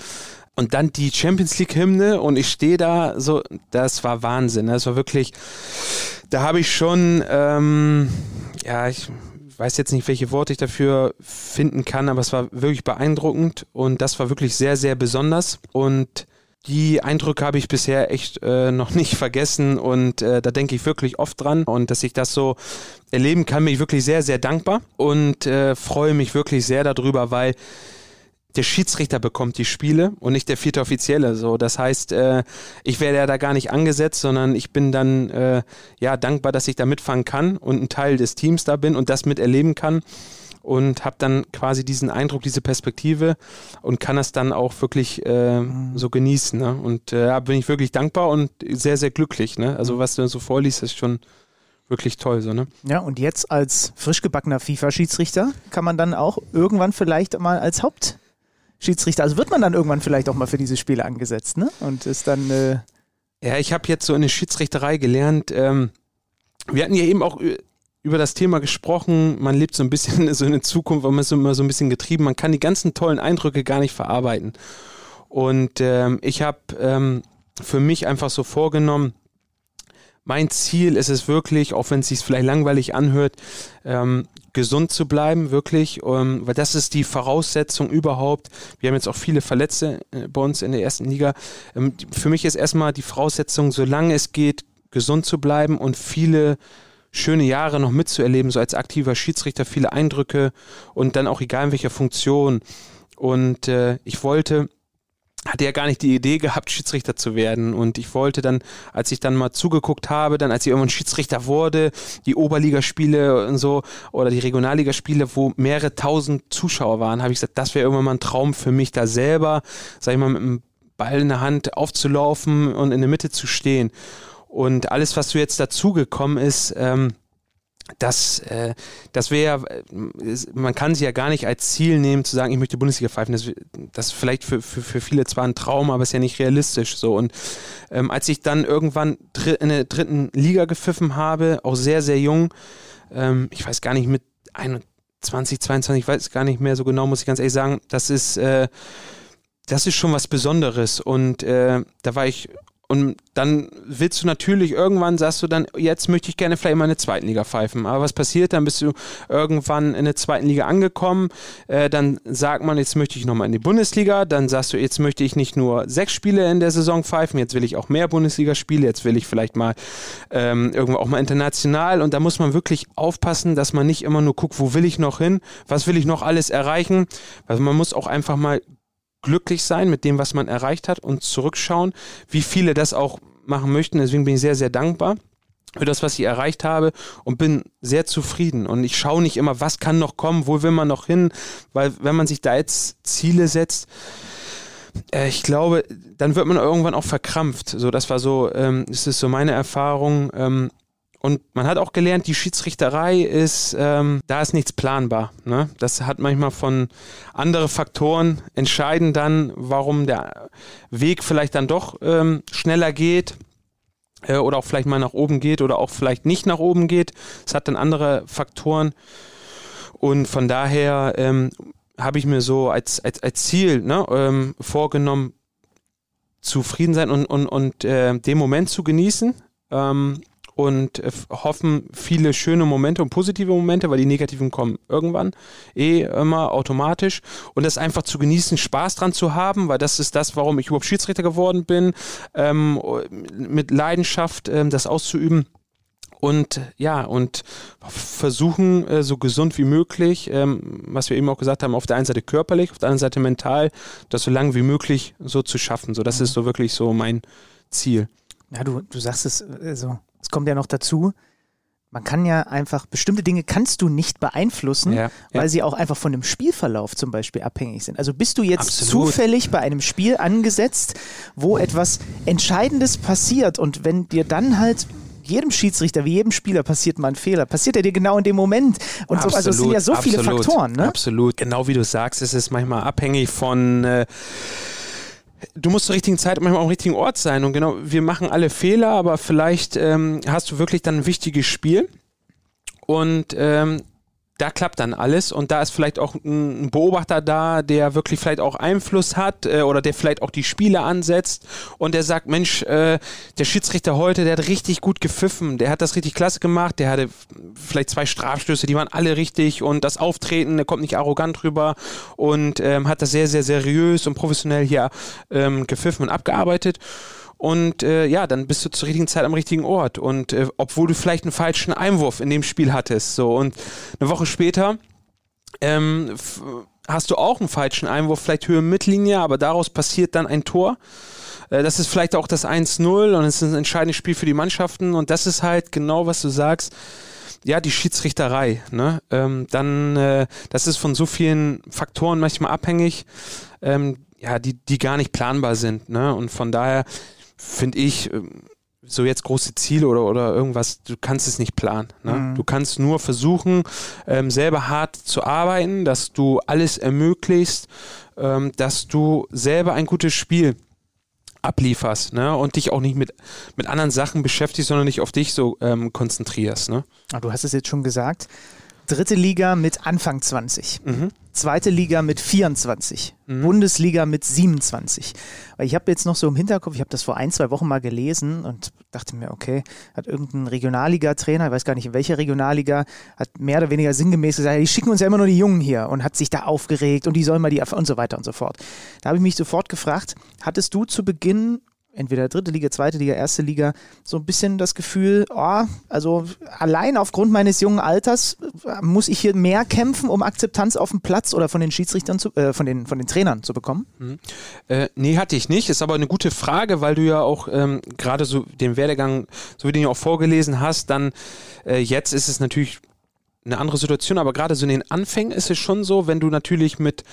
und dann die Champions League Hymne und ich stehe da so, das war Wahnsinn. Das war wirklich, da habe ich schon, ähm, ja, ich weiß jetzt nicht, welche Worte ich dafür finden kann, aber es war wirklich beeindruckend und das war wirklich sehr, sehr besonders und die Eindrücke habe ich bisher echt äh, noch nicht vergessen und äh, da denke ich wirklich oft dran und dass ich das so erleben kann, bin ich wirklich sehr, sehr dankbar und äh, freue mich wirklich sehr darüber, weil der Schiedsrichter bekommt die Spiele und nicht der vierte Offizielle. So, das heißt, äh, ich werde ja da gar nicht angesetzt, sondern ich bin dann äh, ja dankbar, dass ich da mitfangen kann und ein Teil des Teams da bin und das miterleben kann und habe dann quasi diesen Eindruck, diese Perspektive und kann das dann auch wirklich äh, mhm. so genießen. Ne? Und äh, bin ich wirklich dankbar und sehr, sehr glücklich. Ne? Also was du so vorliest, ist schon wirklich toll, so, ne? Ja, und jetzt als frisch gebackener FIFA-Schiedsrichter kann man dann auch irgendwann vielleicht mal als Hauptschiedsrichter, also wird man dann irgendwann vielleicht auch mal für diese Spiele angesetzt, ne? Und ist dann. Äh ja, ich habe jetzt so in der Schiedsrichterei gelernt, ähm, wir hatten ja eben auch über das Thema gesprochen, man lebt so ein bisschen so in der Zukunft, man ist immer so ein bisschen getrieben, man kann die ganzen tollen Eindrücke gar nicht verarbeiten. Und ähm, ich habe ähm, für mich einfach so vorgenommen, mein Ziel ist es wirklich, auch wenn es sich vielleicht langweilig anhört, ähm, gesund zu bleiben, wirklich, ähm, weil das ist die Voraussetzung überhaupt. Wir haben jetzt auch viele Verletzte äh, bei uns in der ersten Liga. Ähm, für mich ist erstmal die Voraussetzung, solange es geht, gesund zu bleiben und viele schöne Jahre noch mitzuerleben, so als aktiver Schiedsrichter, viele Eindrücke und dann auch egal in welcher Funktion. Und äh, ich wollte hatte ja gar nicht die Idee gehabt, Schiedsrichter zu werden. Und ich wollte dann, als ich dann mal zugeguckt habe, dann als ich irgendwann Schiedsrichter wurde, die Oberligaspiele und so oder die Regionalligaspiele, wo mehrere tausend Zuschauer waren, habe ich gesagt, das wäre irgendwann mal ein Traum für mich, da selber, sag ich mal, mit einem Ball in der Hand aufzulaufen und in der Mitte zu stehen. Und alles, was du jetzt dazugekommen ist, ähm, das, äh, das wäre, man kann sie ja gar nicht als Ziel nehmen, zu sagen, ich möchte Bundesliga pfeifen. Das, das ist vielleicht für, für, für viele zwar ein Traum, aber ist ja nicht realistisch so. Und ähm, als ich dann irgendwann in der dritten Liga gepfiffen habe, auch sehr, sehr jung, ähm, ich weiß gar nicht, mit 21, 22, ich weiß gar nicht mehr so genau, muss ich ganz ehrlich sagen, das ist, äh, das ist schon was Besonderes. Und äh, da war ich und dann willst du natürlich irgendwann, sagst du dann, jetzt möchte ich gerne vielleicht mal in der zweiten Liga pfeifen. Aber was passiert? Dann bist du irgendwann in der zweiten Liga angekommen. Äh, dann sagt man, jetzt möchte ich nochmal in die Bundesliga. Dann sagst du, jetzt möchte ich nicht nur sechs Spiele in der Saison pfeifen, jetzt will ich auch mehr Bundesligaspiele, jetzt will ich vielleicht mal ähm, irgendwo auch mal international. Und da muss man wirklich aufpassen, dass man nicht immer nur guckt, wo will ich noch hin, was will ich noch alles erreichen. Also man muss auch einfach mal glücklich sein mit dem, was man erreicht hat und zurückschauen, wie viele das auch machen möchten. Deswegen bin ich sehr, sehr dankbar für das, was ich erreicht habe und bin sehr zufrieden. Und ich schaue nicht immer, was kann noch kommen, wo will man noch hin, weil wenn man sich da jetzt Ziele setzt, äh, ich glaube, dann wird man irgendwann auch verkrampft. So, das war so, ähm, das ist so meine Erfahrung. Ähm, und man hat auch gelernt, die Schiedsrichterei ist, ähm, da ist nichts planbar. Ne? Das hat manchmal von andere Faktoren entscheiden dann, warum der Weg vielleicht dann doch ähm, schneller geht äh, oder auch vielleicht mal nach oben geht oder auch vielleicht nicht nach oben geht. Es hat dann andere Faktoren. Und von daher ähm, habe ich mir so als, als, als Ziel ne, ähm, vorgenommen, zufrieden sein und, und, und äh, den Moment zu genießen. Ähm, und äh, hoffen viele schöne Momente und positive Momente, weil die negativen kommen irgendwann eh immer automatisch und das einfach zu genießen, Spaß dran zu haben, weil das ist das, warum ich überhaupt Schiedsrichter geworden bin, ähm, mit Leidenschaft ähm, das auszuüben und ja, und versuchen, äh, so gesund wie möglich, ähm, was wir eben auch gesagt haben, auf der einen Seite körperlich, auf der anderen Seite mental, das so lange wie möglich so zu schaffen. So, das mhm. ist so wirklich so mein Ziel. Ja, du, du sagst es äh, so, es kommt ja noch dazu, man kann ja einfach, bestimmte Dinge kannst du nicht beeinflussen, ja, weil ja. sie auch einfach von dem Spielverlauf zum Beispiel abhängig sind. Also bist du jetzt Absolut. zufällig bei einem Spiel angesetzt, wo etwas Entscheidendes passiert und wenn dir dann halt jedem Schiedsrichter, wie jedem Spieler passiert mal ein Fehler. Passiert er dir genau in dem Moment. Und Absolut, so, also es sind ja so viele Faktoren. Ne? Absolut, genau wie du sagst, es ist manchmal abhängig von äh, Du musst zur richtigen Zeit manchmal am richtigen Ort sein. Und genau, wir machen alle Fehler, aber vielleicht ähm, hast du wirklich dann ein wichtiges Spiel. Und ähm, da klappt dann alles und da ist vielleicht auch ein Beobachter da, der wirklich vielleicht auch Einfluss hat äh, oder der vielleicht auch die Spiele ansetzt und der sagt, Mensch, äh, der Schiedsrichter heute, der hat richtig gut gepfiffen, der hat das richtig klasse gemacht, der hatte vielleicht zwei Strafstöße, die waren alle richtig und das Auftreten, der kommt nicht arrogant rüber und ähm, hat das sehr, sehr seriös und professionell hier ähm, gepfiffen und abgearbeitet. Und äh, ja, dann bist du zur richtigen Zeit am richtigen Ort. Und äh, obwohl du vielleicht einen falschen Einwurf in dem Spiel hattest. So, und eine Woche später ähm, hast du auch einen falschen Einwurf, vielleicht Höhe Mittellinie, aber daraus passiert dann ein Tor. Äh, das ist vielleicht auch das 1-0 und es ist ein entscheidendes Spiel für die Mannschaften. Und das ist halt genau, was du sagst ja, die Schiedsrichterei, ne? Ähm, dann, äh, das ist von so vielen Faktoren manchmal abhängig, ähm, ja, die, die gar nicht planbar sind, ne? Und von daher finde ich, ähm, so jetzt große Ziele oder, oder irgendwas, du kannst es nicht planen. Ne? Mhm. Du kannst nur versuchen, ähm, selber hart zu arbeiten, dass du alles ermöglicht, ähm, dass du selber ein gutes Spiel ablieferst ne? und dich auch nicht mit, mit anderen Sachen beschäftigst, sondern dich auf dich so ähm, konzentrierst. Ne? Ah, du hast es jetzt schon gesagt. Dritte Liga mit Anfang 20. Mhm. Zweite Liga mit 24. Mhm. Bundesliga mit 27. Weil ich habe jetzt noch so im Hinterkopf, ich habe das vor ein, zwei Wochen mal gelesen und dachte mir, okay, hat irgendein Regionalliga-Trainer, ich weiß gar nicht in welcher Regionalliga, hat mehr oder weniger sinngemäß gesagt, die schicken uns ja immer nur die Jungen hier und hat sich da aufgeregt und die sollen mal die und so weiter und so fort. Da habe ich mich sofort gefragt, hattest du zu Beginn entweder dritte Liga, zweite Liga, erste Liga, so ein bisschen das Gefühl, oh, also allein aufgrund meines jungen Alters äh, muss ich hier mehr kämpfen, um Akzeptanz auf dem Platz oder von den Schiedsrichtern zu, äh, von den, von den Trainern zu bekommen? Mhm. Äh, nee, hatte ich nicht. Ist aber eine gute Frage, weil du ja auch ähm, gerade so den Werdegang, so wie du ihn auch vorgelesen hast, dann äh, jetzt ist es natürlich eine andere Situation, aber gerade so in den Anfängen ist es schon so, wenn du natürlich mit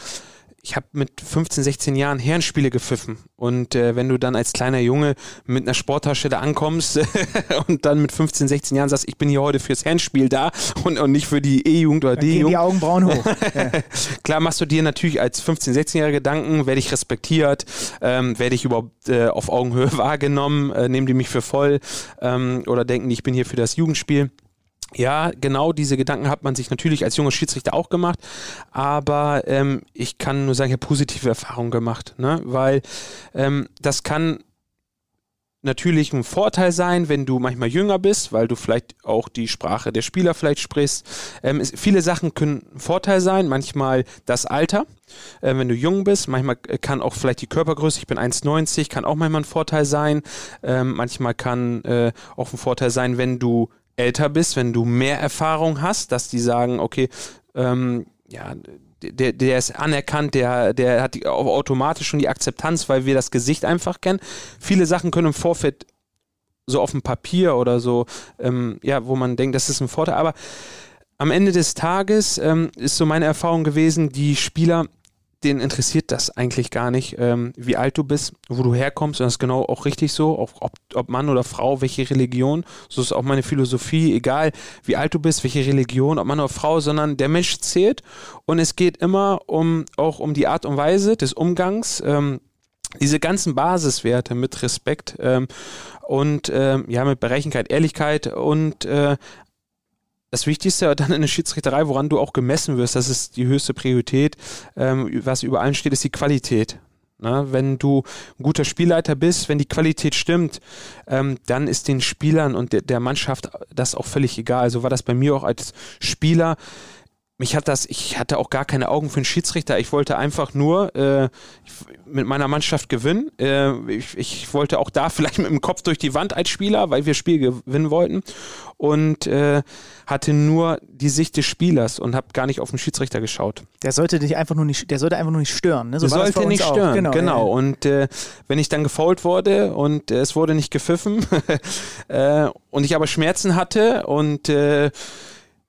ich habe mit 15, 16 Jahren Herrenspiele gepfiffen. Und äh, wenn du dann als kleiner Junge mit einer Sporttasche da ankommst und dann mit 15, 16 Jahren sagst, ich bin hier heute fürs Herrenspiel da und, und nicht für die E-Jugend oder D-Jugend. die Augenbrauen hoch. Klar machst du dir natürlich als 15, 16-Jähriger Gedanken, werde ich respektiert, ähm, werde ich überhaupt äh, auf Augenhöhe wahrgenommen, äh, nehmen die mich für voll ähm, oder denken ich bin hier für das Jugendspiel. Ja, genau diese Gedanken hat man sich natürlich als junger Schiedsrichter auch gemacht, aber ähm, ich kann nur sagen, ich habe positive Erfahrungen gemacht, ne? weil ähm, das kann natürlich ein Vorteil sein, wenn du manchmal jünger bist, weil du vielleicht auch die Sprache der Spieler vielleicht sprichst. Ähm, es, viele Sachen können ein Vorteil sein, manchmal das Alter, äh, wenn du jung bist. Manchmal kann auch vielleicht die Körpergröße, ich bin 1,90, kann auch manchmal ein Vorteil sein. Ähm, manchmal kann äh, auch ein Vorteil sein, wenn du älter bist, wenn du mehr Erfahrung hast, dass die sagen, okay, ähm, ja, der, der ist anerkannt, der, der hat die, automatisch schon die Akzeptanz, weil wir das Gesicht einfach kennen. Viele Sachen können im Vorfeld so auf dem Papier oder so, ähm, ja, wo man denkt, das ist ein Vorteil, aber am Ende des Tages ähm, ist so meine Erfahrung gewesen, die Spieler denen interessiert das eigentlich gar nicht, ähm, wie alt du bist, wo du herkommst. Und das ist genau auch richtig so, auch, ob, ob Mann oder Frau, welche Religion. So ist auch meine Philosophie, egal wie alt du bist, welche Religion, ob Mann oder Frau, sondern der Mensch zählt. Und es geht immer um auch um die Art und Weise des Umgangs. Ähm, diese ganzen Basiswerte mit Respekt ähm, und ähm, ja mit Berechenkeit, Ehrlichkeit und äh, das Wichtigste dann in der Schiedsrichterei, woran du auch gemessen wirst, das ist die höchste Priorität, ähm, was über allen steht, ist die Qualität. Na, wenn du ein guter Spielleiter bist, wenn die Qualität stimmt, ähm, dann ist den Spielern und der, der Mannschaft das auch völlig egal. So war das bei mir auch als Spieler mich hat das, ich hatte auch gar keine Augen für einen Schiedsrichter. Ich wollte einfach nur äh, mit meiner Mannschaft gewinnen. Äh, ich, ich, wollte auch da vielleicht mit dem Kopf durch die Wand als Spieler, weil wir Spiel gewinnen wollten. Und äh, hatte nur die Sicht des Spielers und habe gar nicht auf den Schiedsrichter geschaut. Der sollte dich einfach nur nicht, der sollte einfach nur nicht stören. Ne? So der sollte nicht stören, genau. genau. Und äh, wenn ich dann gefault wurde und äh, es wurde nicht gepfiffen äh, und ich aber Schmerzen hatte und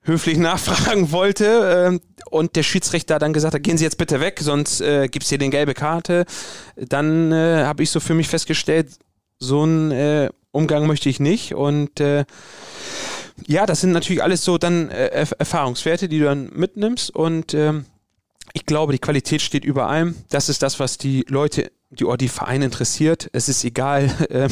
höflich nachfragen wollte äh, und der Schiedsrichter dann gesagt hat, gehen Sie jetzt bitte weg, sonst äh, es hier den gelbe Karte, dann äh, habe ich so für mich festgestellt, so einen äh, Umgang möchte ich nicht und äh, ja, das sind natürlich alles so dann äh, Erfahrungswerte, die du dann mitnimmst und ähm, ich glaube, die Qualität steht über allem. Das ist das, was die Leute die, oh, die Vereine interessiert. Es ist egal, ähm,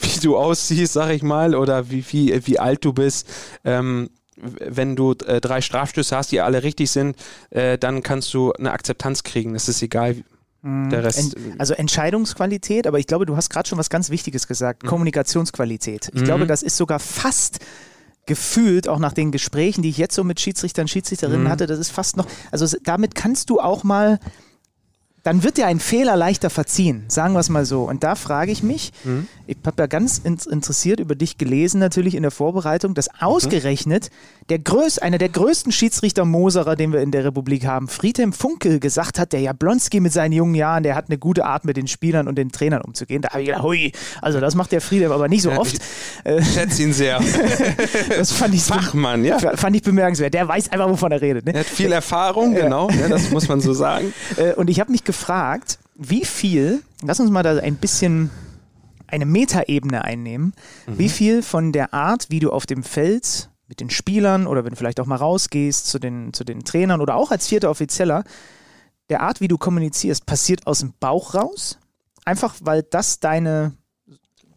wie du aussiehst, sag ich mal, oder wie, wie, wie alt du bist. Ähm, wenn du äh, drei Strafstöße hast, die alle richtig sind, äh, dann kannst du eine Akzeptanz kriegen. Es ist egal. Mhm. Der Rest. also Entscheidungsqualität, aber ich glaube, du hast gerade schon was ganz Wichtiges gesagt, mhm. Kommunikationsqualität. Ich mhm. glaube, das ist sogar fast gefühlt, auch nach den Gesprächen, die ich jetzt so mit Schiedsrichtern, Schiedsrichterinnen mhm. hatte, das ist fast noch, also damit kannst du auch mal dann wird dir ein Fehler leichter verziehen, sagen wir es mal so. Und da frage ich mich, mhm. ich habe ja ganz interessiert über dich gelesen, natürlich in der Vorbereitung, dass ausgerechnet der größ, einer der größten Schiedsrichter Moserer, den wir in der Republik haben, Friedhelm Funkel, gesagt hat, der Jablonski mit seinen jungen Jahren, der hat eine gute Art, mit den Spielern und den Trainern umzugehen. Da habe ich gedacht, hui, also das macht der Friedhelm aber nicht so oft. Ich schätze ihn sehr. das fand ich Fachmann, ja. Fand ich bemerkenswert. Der weiß einfach, wovon er redet. Ne? Er hat viel Erfahrung, genau, ja, das muss man so sagen. Äh, und ich habe mich gefragt, wie viel, lass uns mal da ein bisschen eine Metaebene einnehmen, mhm. wie viel von der Art, wie du auf dem Feld mit den Spielern oder wenn du vielleicht auch mal rausgehst zu den, zu den Trainern oder auch als vierter Offizieller, der Art, wie du kommunizierst, passiert aus dem Bauch raus? Einfach weil das deine,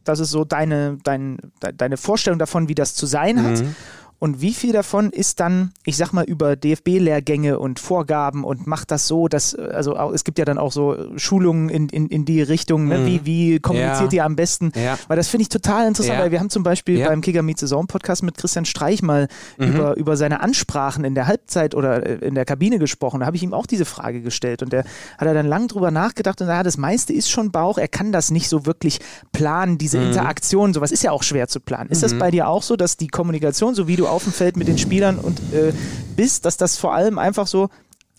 das ist so deine, dein, deine Vorstellung davon, wie das zu sein hat. Mhm und wie viel davon ist dann, ich sag mal, über DFB-Lehrgänge und Vorgaben und macht das so, dass, also es gibt ja dann auch so Schulungen in, in, in die Richtung, ne? mhm. wie, wie kommuniziert ja. ihr am besten? Ja. Weil das finde ich total interessant, ja. weil wir haben zum Beispiel beim Kicker Meet Saison Podcast mit Christian Streich mal mhm. über, über seine Ansprachen in der Halbzeit oder äh, in der Kabine gesprochen. Da habe ich ihm auch diese Frage gestellt und der hat er dann lang drüber nachgedacht und ja, das meiste ist schon Bauch, er kann das nicht so wirklich planen, diese mhm. Interaktion, sowas ist ja auch schwer zu planen. Ist das mhm. bei dir auch so, dass die Kommunikation, so wie du auf dem Feld mit den Spielern und äh, bist, dass das vor allem einfach so,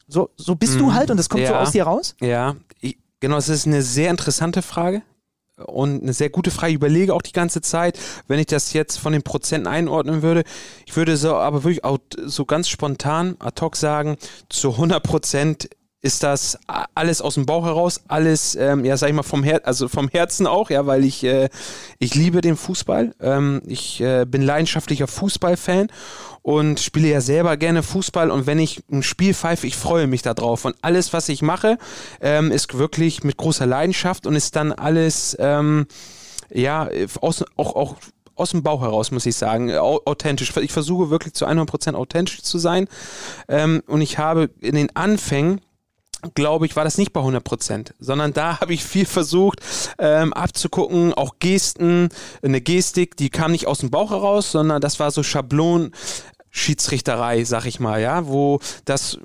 so, so bist mhm. du halt und das kommt ja. so aus dir raus? Ja, ich, genau, es ist eine sehr interessante Frage und eine sehr gute Frage. Ich überlege auch die ganze Zeit, wenn ich das jetzt von den Prozenten einordnen würde. Ich würde so aber wirklich auch so ganz spontan ad hoc sagen, zu 100 Prozent ist das alles aus dem Bauch heraus, alles, ähm, ja, sag ich mal, vom, Her also vom Herzen auch, ja, weil ich, äh, ich liebe den Fußball. Ähm, ich äh, bin leidenschaftlicher Fußballfan und spiele ja selber gerne Fußball und wenn ich ein Spiel pfeife, ich freue mich darauf. Und alles, was ich mache, ähm, ist wirklich mit großer Leidenschaft und ist dann alles, ähm, ja, aus, auch, auch aus dem Bauch heraus, muss ich sagen, authentisch. Ich versuche wirklich zu 100% authentisch zu sein. Ähm, und ich habe in den Anfängen glaube ich, war das nicht bei 100 Prozent, sondern da habe ich viel versucht ähm, abzugucken, auch Gesten, eine Gestik, die kam nicht aus dem Bauch heraus, sondern das war so Schablon Schiedsrichterei, sag ich mal, ja, wo das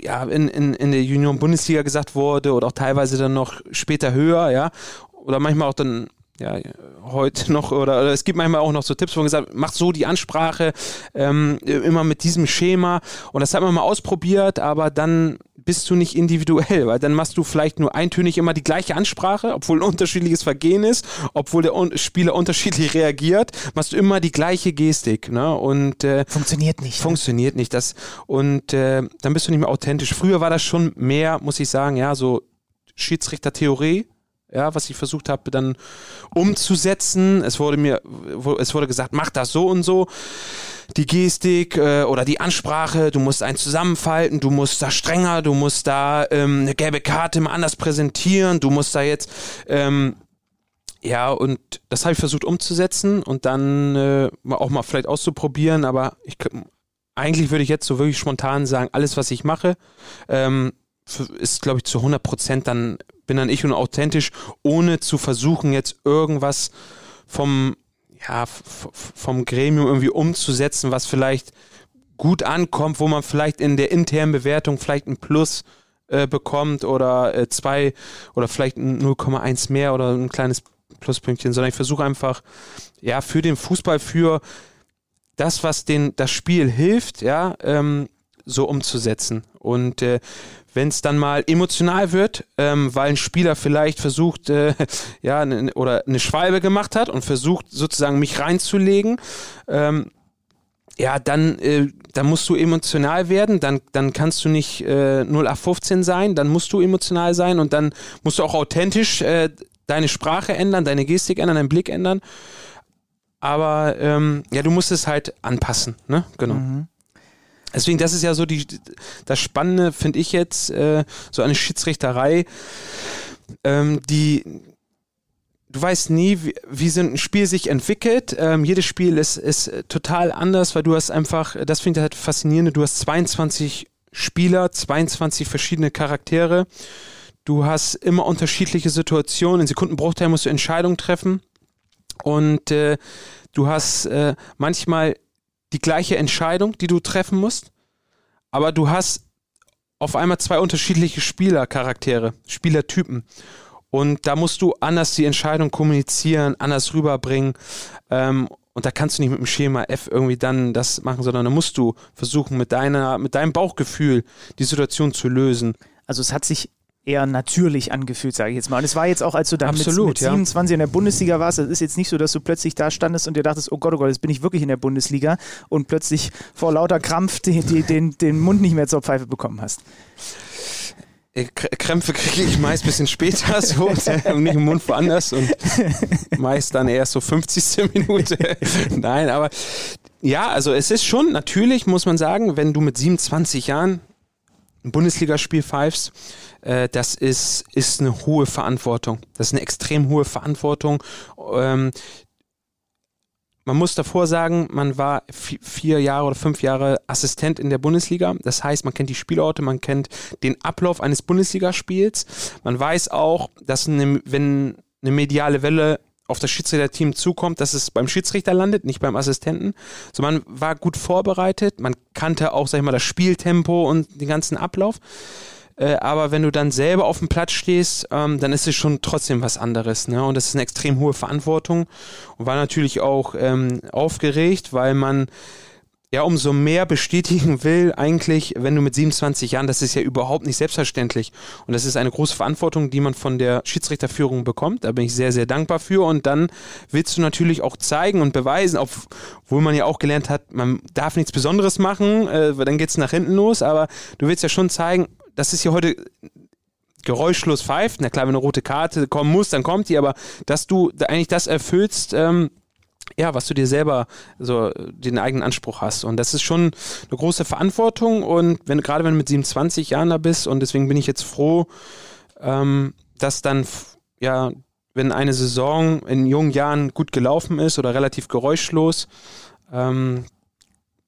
ja in, in, in der Junioren-Bundesliga gesagt wurde oder auch teilweise dann noch später höher, ja, oder manchmal auch dann ja, heute noch, oder, oder, es gibt manchmal auch noch so Tipps, wo man gesagt macht so die Ansprache, ähm, immer mit diesem Schema. Und das hat man mal ausprobiert, aber dann bist du nicht individuell, weil dann machst du vielleicht nur eintönig immer die gleiche Ansprache, obwohl ein unterschiedliches Vergehen ist, obwohl der Spieler unterschiedlich reagiert, machst du immer die gleiche Gestik. Ne? Und äh, funktioniert nicht. Ne? Funktioniert ne? nicht. Das, und äh, dann bist du nicht mehr authentisch. Früher war das schon mehr, muss ich sagen, ja, so Schiedsrichter-Theorie ja, was ich versucht habe, dann umzusetzen. Es wurde mir, es wurde gesagt, mach das so und so. Die Gestik äh, oder die Ansprache, du musst einen zusammenfalten, du musst da strenger, du musst da ähm, eine gelbe Karte mal anders präsentieren, du musst da jetzt ähm, ja, und das habe ich versucht umzusetzen und dann äh, auch mal vielleicht auszuprobieren, aber ich, eigentlich würde ich jetzt so wirklich spontan sagen, alles, was ich mache, ähm, ist, glaube ich, zu 100 Prozent dann bin dann ich und authentisch, ohne zu versuchen, jetzt irgendwas vom, ja, vom Gremium irgendwie umzusetzen, was vielleicht gut ankommt, wo man vielleicht in der internen Bewertung vielleicht ein Plus äh, bekommt oder äh, zwei oder vielleicht 0,1 mehr oder ein kleines Pluspünktchen, sondern ich versuche einfach, ja, für den Fußball, für das, was den, das Spiel hilft, ja, ähm, so umzusetzen. Und äh, wenn es dann mal emotional wird, ähm, weil ein Spieler vielleicht versucht, äh, ja, ne, oder eine Schwalbe gemacht hat und versucht sozusagen mich reinzulegen, ähm, ja, dann, äh, dann musst du emotional werden, dann, dann kannst du nicht äh, 0815 sein, dann musst du emotional sein und dann musst du auch authentisch äh, deine Sprache ändern, deine Gestik ändern, deinen Blick ändern. Aber ähm, ja, du musst es halt anpassen, ne? Genau. Mhm. Deswegen, das ist ja so die, das Spannende, finde ich jetzt, äh, so eine Schiedsrichterei, ähm, die, du weißt nie, wie, wie so ein Spiel sich entwickelt. Ähm, jedes Spiel ist, ist total anders, weil du hast einfach, das finde ich halt faszinierend, du hast 22 Spieler, 22 verschiedene Charaktere. Du hast immer unterschiedliche Situationen. In Sekundenbruchteilen musst du Entscheidungen treffen. Und äh, du hast äh, manchmal die gleiche Entscheidung, die du treffen musst, aber du hast auf einmal zwei unterschiedliche Spielercharaktere, Spielertypen. Und da musst du anders die Entscheidung kommunizieren, anders rüberbringen. Ähm, und da kannst du nicht mit dem Schema F irgendwie dann das machen, sondern da musst du versuchen, mit, deiner, mit deinem Bauchgefühl die Situation zu lösen. Also es hat sich eher natürlich angefühlt, sage ich jetzt mal. Und es war jetzt auch, als du dann Absolut, mit, mit 27 ja. in der Bundesliga warst, es ist jetzt nicht so, dass du plötzlich da standest und dir dachtest, oh Gott, oh Gott, jetzt bin ich wirklich in der Bundesliga und plötzlich vor lauter Krampf den, den, den Mund nicht mehr zur Pfeife bekommen hast. Krämpfe kriege ich meist ein bisschen später, so, nicht im Mund woanders und meist dann erst so 50. Minute. Nein, aber ja, also es ist schon, natürlich muss man sagen, wenn du mit 27 Jahren ein Bundesligaspiel pfeifst, äh, das ist, ist eine hohe Verantwortung. Das ist eine extrem hohe Verantwortung. Ähm, man muss davor sagen, man war vier Jahre oder fünf Jahre Assistent in der Bundesliga. Das heißt, man kennt die Spielorte, man kennt den Ablauf eines Bundesligaspiels. Man weiß auch, dass eine, wenn eine mediale Welle auf das Schiedsrichterteam zukommt, dass es beim Schiedsrichter landet, nicht beim Assistenten. So, man war gut vorbereitet, man kannte auch, sag ich mal, das Spieltempo und den ganzen Ablauf. Äh, aber wenn du dann selber auf dem Platz stehst, ähm, dann ist es schon trotzdem was anderes. Ne? Und das ist eine extrem hohe Verantwortung und war natürlich auch ähm, aufgeregt, weil man ja umso mehr bestätigen will, eigentlich, wenn du mit 27 Jahren, das ist ja überhaupt nicht selbstverständlich. Und das ist eine große Verantwortung, die man von der Schiedsrichterführung bekommt. Da bin ich sehr, sehr dankbar für. Und dann willst du natürlich auch zeigen und beweisen, obwohl man ja auch gelernt hat, man darf nichts Besonderes machen, äh, dann geht es nach hinten los, aber du willst ja schon zeigen, das ist ja heute geräuschlos pfeift. Na klar, wenn eine rote Karte kommen muss, dann kommt die, aber dass du eigentlich das erfüllst, ähm, ja, was du dir selber so den eigenen Anspruch hast. Und das ist schon eine große Verantwortung. Und wenn gerade wenn du mit 27 Jahren da bist, und deswegen bin ich jetzt froh, ähm, dass dann, ja, wenn eine Saison in jungen Jahren gut gelaufen ist oder relativ geräuschlos, ähm,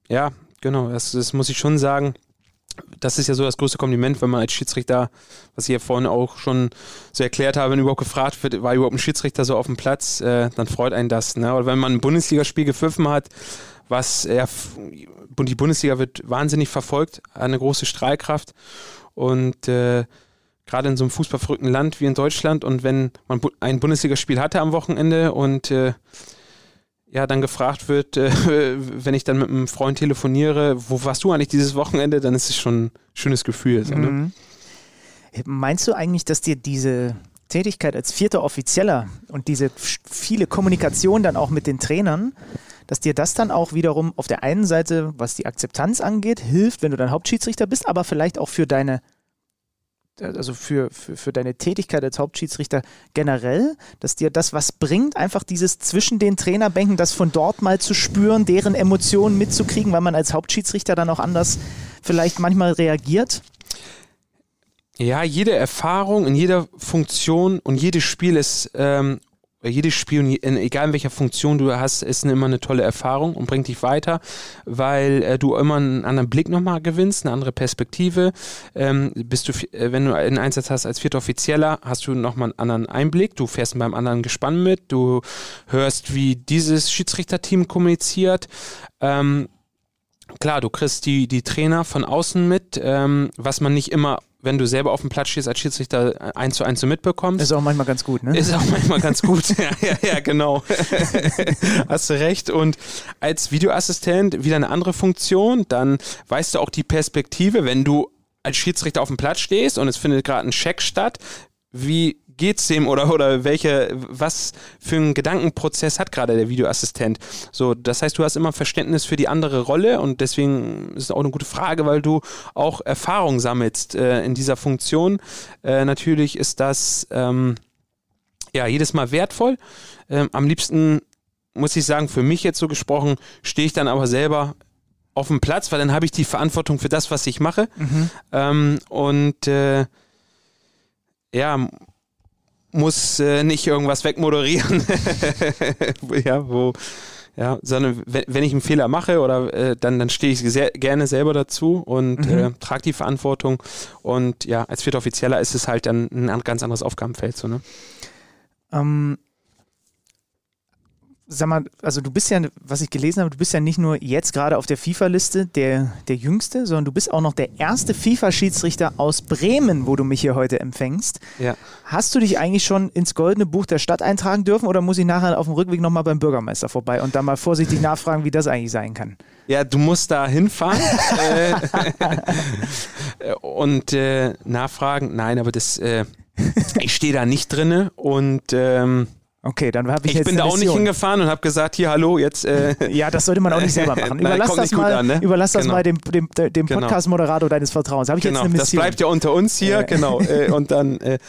ja, genau, das, das muss ich schon sagen das ist ja so das größte Kompliment, wenn man als Schiedsrichter, was ich ja vorhin auch schon so erklärt habe, wenn überhaupt gefragt wird, war überhaupt ein Schiedsrichter so auf dem Platz, äh, dann freut einen das. Ne? Oder wenn man ein Bundesligaspiel gepfiffen hat, was ja, die Bundesliga wird wahnsinnig verfolgt, eine große Strahlkraft und äh, gerade in so einem fußballverrückten Land wie in Deutschland und wenn man ein Bundesligaspiel hatte am Wochenende und äh, ja, dann gefragt wird, äh, wenn ich dann mit einem Freund telefoniere, wo warst du eigentlich dieses Wochenende, dann ist es schon ein schönes Gefühl. So, ne? mhm. Meinst du eigentlich, dass dir diese Tätigkeit als vierter Offizieller und diese viele Kommunikation dann auch mit den Trainern, dass dir das dann auch wiederum auf der einen Seite, was die Akzeptanz angeht, hilft, wenn du dann Hauptschiedsrichter bist, aber vielleicht auch für deine also für, für, für deine Tätigkeit als Hauptschiedsrichter generell, dass dir das was bringt, einfach dieses zwischen den Trainerbänken, das von dort mal zu spüren, deren Emotionen mitzukriegen, weil man als Hauptschiedsrichter dann auch anders vielleicht manchmal reagiert? Ja, jede Erfahrung in jeder Funktion und jedes Spiel ist ähm, jedes Spiel, egal in welcher Funktion du hast, ist immer eine tolle Erfahrung und bringt dich weiter, weil äh, du immer einen anderen Blick nochmal gewinnst, eine andere Perspektive. Ähm, bist du, äh, wenn du einen Einsatz hast als vierter Offizieller, hast du nochmal einen anderen Einblick. Du fährst beim anderen Gespann mit, du hörst, wie dieses Schiedsrichterteam kommuniziert. Ähm, klar, du kriegst die, die Trainer von außen mit, ähm, was man nicht immer wenn du selber auf dem Platz stehst als Schiedsrichter eins zu eins so mitbekommst. Ist auch manchmal ganz gut, ne? Ist auch manchmal ganz gut. ja, ja, ja, genau. Hast du recht. Und als Videoassistent wieder eine andere Funktion, dann weißt du auch die Perspektive, wenn du als Schiedsrichter auf dem Platz stehst und es findet gerade ein Check statt, wie geht's dem oder, oder welche, was für einen Gedankenprozess hat gerade der Videoassistent? So, das heißt, du hast immer Verständnis für die andere Rolle und deswegen ist es auch eine gute Frage, weil du auch Erfahrung sammelst äh, in dieser Funktion. Äh, natürlich ist das ähm, ja jedes Mal wertvoll. Ähm, am liebsten muss ich sagen, für mich jetzt so gesprochen, stehe ich dann aber selber auf dem Platz, weil dann habe ich die Verantwortung für das, was ich mache. Mhm. Ähm, und äh, ja, muss äh, nicht irgendwas wegmoderieren. ja, wo, ja, sondern wenn, wenn, ich einen Fehler mache oder äh, dann, dann stehe ich sehr gerne selber dazu und mhm. äh, trage die Verantwortung. Und ja, als vierter Offizieller ist es halt dann ein ganz anderes Aufgabenfeld. So, ne? Ähm, sag mal, also du bist ja, was ich gelesen habe, du bist ja nicht nur jetzt gerade auf der FIFA-Liste der, der Jüngste, sondern du bist auch noch der erste FIFA-Schiedsrichter aus Bremen, wo du mich hier heute empfängst. Ja. Hast du dich eigentlich schon ins Goldene Buch der Stadt eintragen dürfen oder muss ich nachher auf dem Rückweg nochmal beim Bürgermeister vorbei und da mal vorsichtig nachfragen, wie das eigentlich sein kann? Ja, du musst da hinfahren äh, und äh, nachfragen. Nein, aber das, äh, ich stehe da nicht drinne und ähm, Okay, dann habe ich, Ich jetzt bin eine da auch nicht hingefahren und habe gesagt, hier, hallo, jetzt. Äh, Ja, das sollte man auch nicht selber machen. Nein, Überlass kommt das mal, an, ne? überlass das Genau. mal dem, dem, dem Genau. Podcast-Moderator deines Vertrauens. Habe ich genau, jetzt eine das Mission? bleibt ja unter uns hier, Äh. genau. Äh, und dann, äh,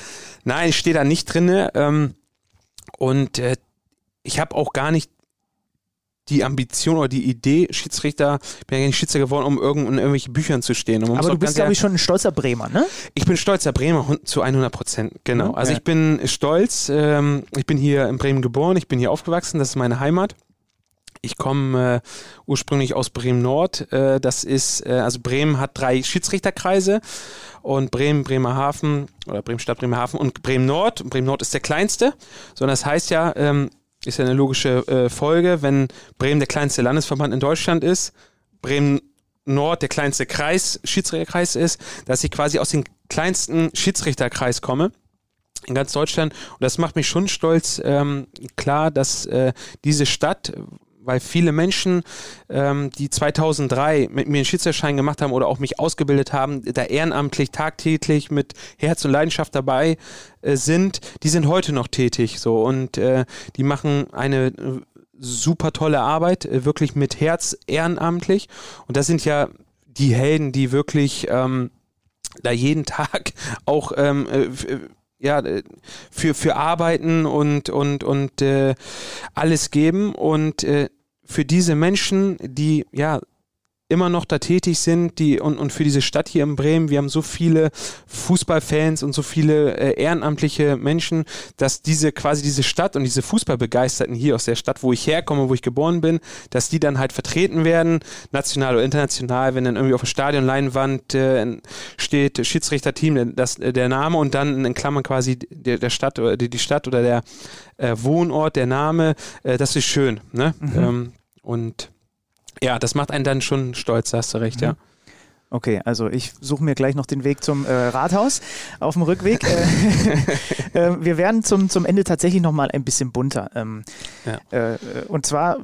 nein, ich stehe da nicht drinne. Ähm, und äh, ich habe auch gar nicht die Ambition oder die Idee, Schiedsrichter, ich bin ja nicht Schiedsrichter geworden, um irgend, in irgendwelchen Büchern zu stehen. Muss Aber du bist, glaube ich, schon ein stolzer Bremer, ne? Ich bin stolzer Bremer zu 100 Prozent, genau. Ja. Also Ja. ich bin stolz. Ähm, ich bin hier in Bremen geboren, ich bin hier aufgewachsen, das ist meine Heimat. Ich komme äh, ursprünglich aus Bremen Nord. Äh, das ist, äh, also Bremen hat drei Schiedsrichterkreise und Bremen, Bremerhaven oder Bremen Stadt, Bremerhaven und Bremen Nord. Und Bremen Nord ist der kleinste. So, und das heißt ja, ähm, ist ja eine logische äh, Folge, wenn Bremen der kleinste Landesverband in Deutschland ist, Bremen Nord der kleinste Kreis, Schiedsrichterkreis ist, dass ich quasi aus dem kleinsten Schiedsrichterkreis komme in ganz Deutschland. Und das macht mich schon stolz. Ähm, klar, dass äh, diese Stadt, weil viele Menschen, ähm, die 2003 mit mir einen Schiedsrichterschein gemacht haben oder auch mich ausgebildet haben, da ehrenamtlich tagtäglich mit Herz und Leidenschaft dabei äh, sind, die sind heute noch tätig. So und äh, die machen eine äh, super tolle Arbeit, äh, wirklich mit Herz ehrenamtlich. Und das sind ja die Helden, die wirklich ähm, da jeden Tag auch ähm, äh, ja, für, für arbeiten und, und, und äh, alles geben. Und für diese Menschen, die ja immer noch da tätig sind, die und, und für diese Stadt hier in Bremen, wir haben so viele Fußballfans und so viele äh, ehrenamtliche Menschen, dass diese quasi diese Stadt und diese Fußballbegeisterten hier aus der Stadt, wo ich herkomme, wo ich geboren bin, dass die dann halt vertreten werden, national oder international, wenn dann irgendwie auf der Stadionleinwand äh, steht Schiedsrichterteam, das, der Name und dann in Klammern quasi der, der Stadt oder die, die Stadt oder der äh, Wohnort, der Name, äh, das ist schön. Ne? Ähm, und ja, das macht einen dann schon stolz, da hast du recht, ja. Okay, also ich suche mir gleich noch den Weg zum äh, Rathaus auf dem Rückweg. äh, äh, wir werden zum, zum Ende tatsächlich nochmal ein bisschen bunter. Ähm, Ja. äh, äh, und zwar